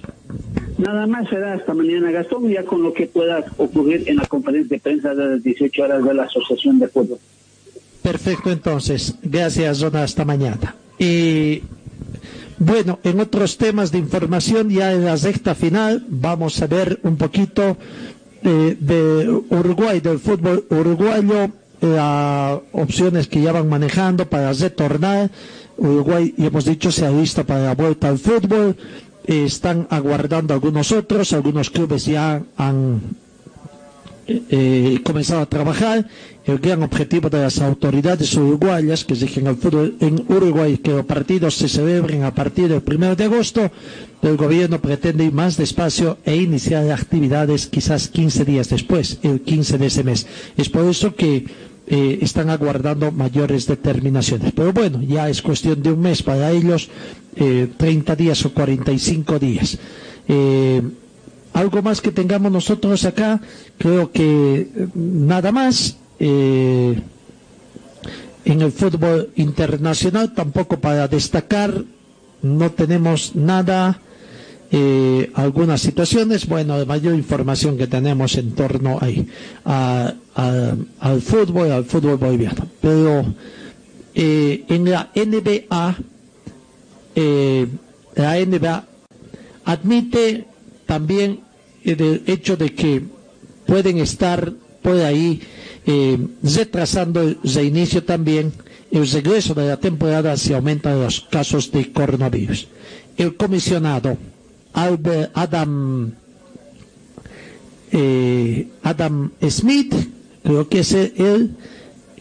Nada más será hasta mañana, Gastón, ya con lo que pueda ocurrir en la conferencia de prensa de las 18 horas de la Asociación de Fútbol.
Perfecto, entonces. Gracias, Zona. Hasta mañana. Y bueno, en otros temas de información, ya en la recta final, vamos a ver un poquito eh, de Uruguay, del fútbol uruguayo, las opciones que ya van manejando para retornar. Uruguay, y hemos dicho, se alista para la vuelta al fútbol. Eh, están aguardando algunos otros, algunos clubes ya han eh, comenzado a trabajar. El gran objetivo de las autoridades uruguayas que exigen al fútbol en Uruguay que los partidos se celebren a partir del 1 de agosto, el gobierno pretende ir más despacio e iniciar actividades quizás 15 días después, el 15 de ese mes. Es por eso que eh, están aguardando mayores determinaciones. Pero bueno, ya es cuestión de un mes para ellos, eh, 30 días o 45 días. Eh, algo más que tengamos nosotros acá, creo que eh, nada más. En el fútbol internacional tampoco para destacar, no tenemos nada, eh, algunas situaciones, bueno, la mayor información que tenemos en torno ahí, a, a- al fútbol, al fútbol boliviano. Pero eh, en la NBA, eh, la NBA admite también el hecho de que pueden estar por ahí eh, retrasando el reinicio también el regreso de la temporada si aumentan los casos de coronavirus. El comisionado Adam eh, Adam Smith, creo que es él,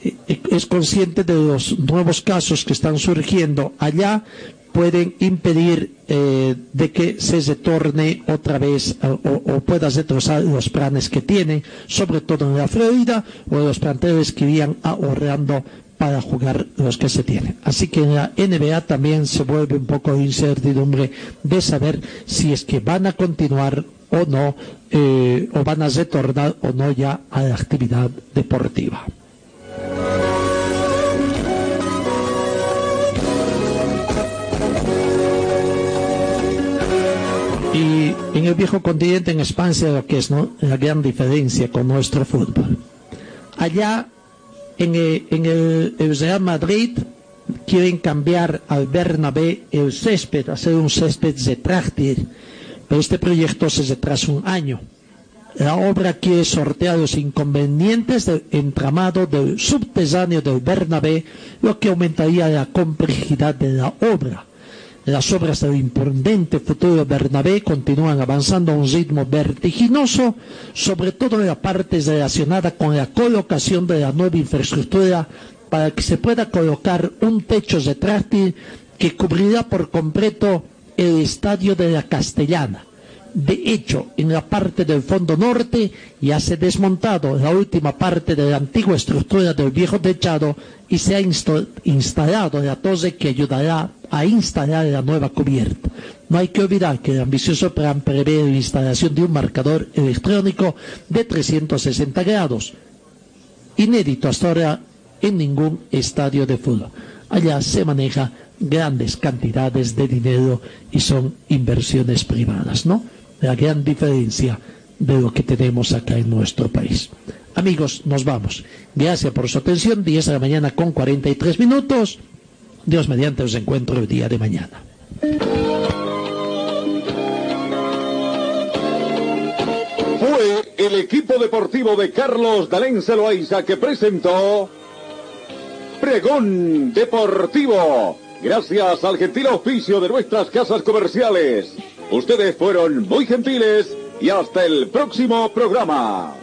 eh, es consciente de los nuevos casos que están surgiendo allá, pueden impedir eh, de que se retorne otra vez o, o- pueda los planes que tienen, sobre todo en la Florida, o los planteles que irían ahorrando para jugar los que se tienen. Así que en la NBA también se vuelve un poco de incertidumbre de saber si es que van a continuar o no, eh, o van a retornar o no ya a la actividad deportiva. Y en el viejo continente, en España, lo que es la gran diferencia con nuestro fútbol. Allá, en el, en Real Madrid, quieren cambiar al Bernabé el césped, hacer un césped retráctil, pero este proyecto se retrasa un año. La obra quiere sortear los inconvenientes del entramado del subterráneo del Bernabé, lo que aumentaría la complejidad de la obra. Las obras del imponente futuro Bernabé continúan avanzando a un ritmo vertiginoso, sobre todo en la parte relacionada con la colocación de la nueva infraestructura para que se pueda colocar un techo retráctil que cubrirá por completo el estadio de la Castellana. De hecho, en la parte del fondo norte ya se ha desmontado la última parte de la antigua estructura del viejo techado y se ha instalado la torre que ayudará a instalar la nueva cubierta. No hay que olvidar que el ambicioso plan prevé la instalación de un marcador electrónico de 360 grados, inédito hasta ahora en ningún estadio de fútbol. Allá se maneja grandes cantidades de dinero y son inversiones privadas, ¿no? La gran diferencia de lo que tenemos acá en nuestro país. Amigos, nos vamos. Gracias por su atención. 10 de la mañana con 43 minutos. Dios mediante os encuentro el día de mañana.
Fue el equipo deportivo de Carlos Dalén Loaiza que presentó Pregón Deportivo. Gracias al gentil oficio de nuestras casas comerciales. Ustedes fueron muy gentiles y hasta el próximo programa.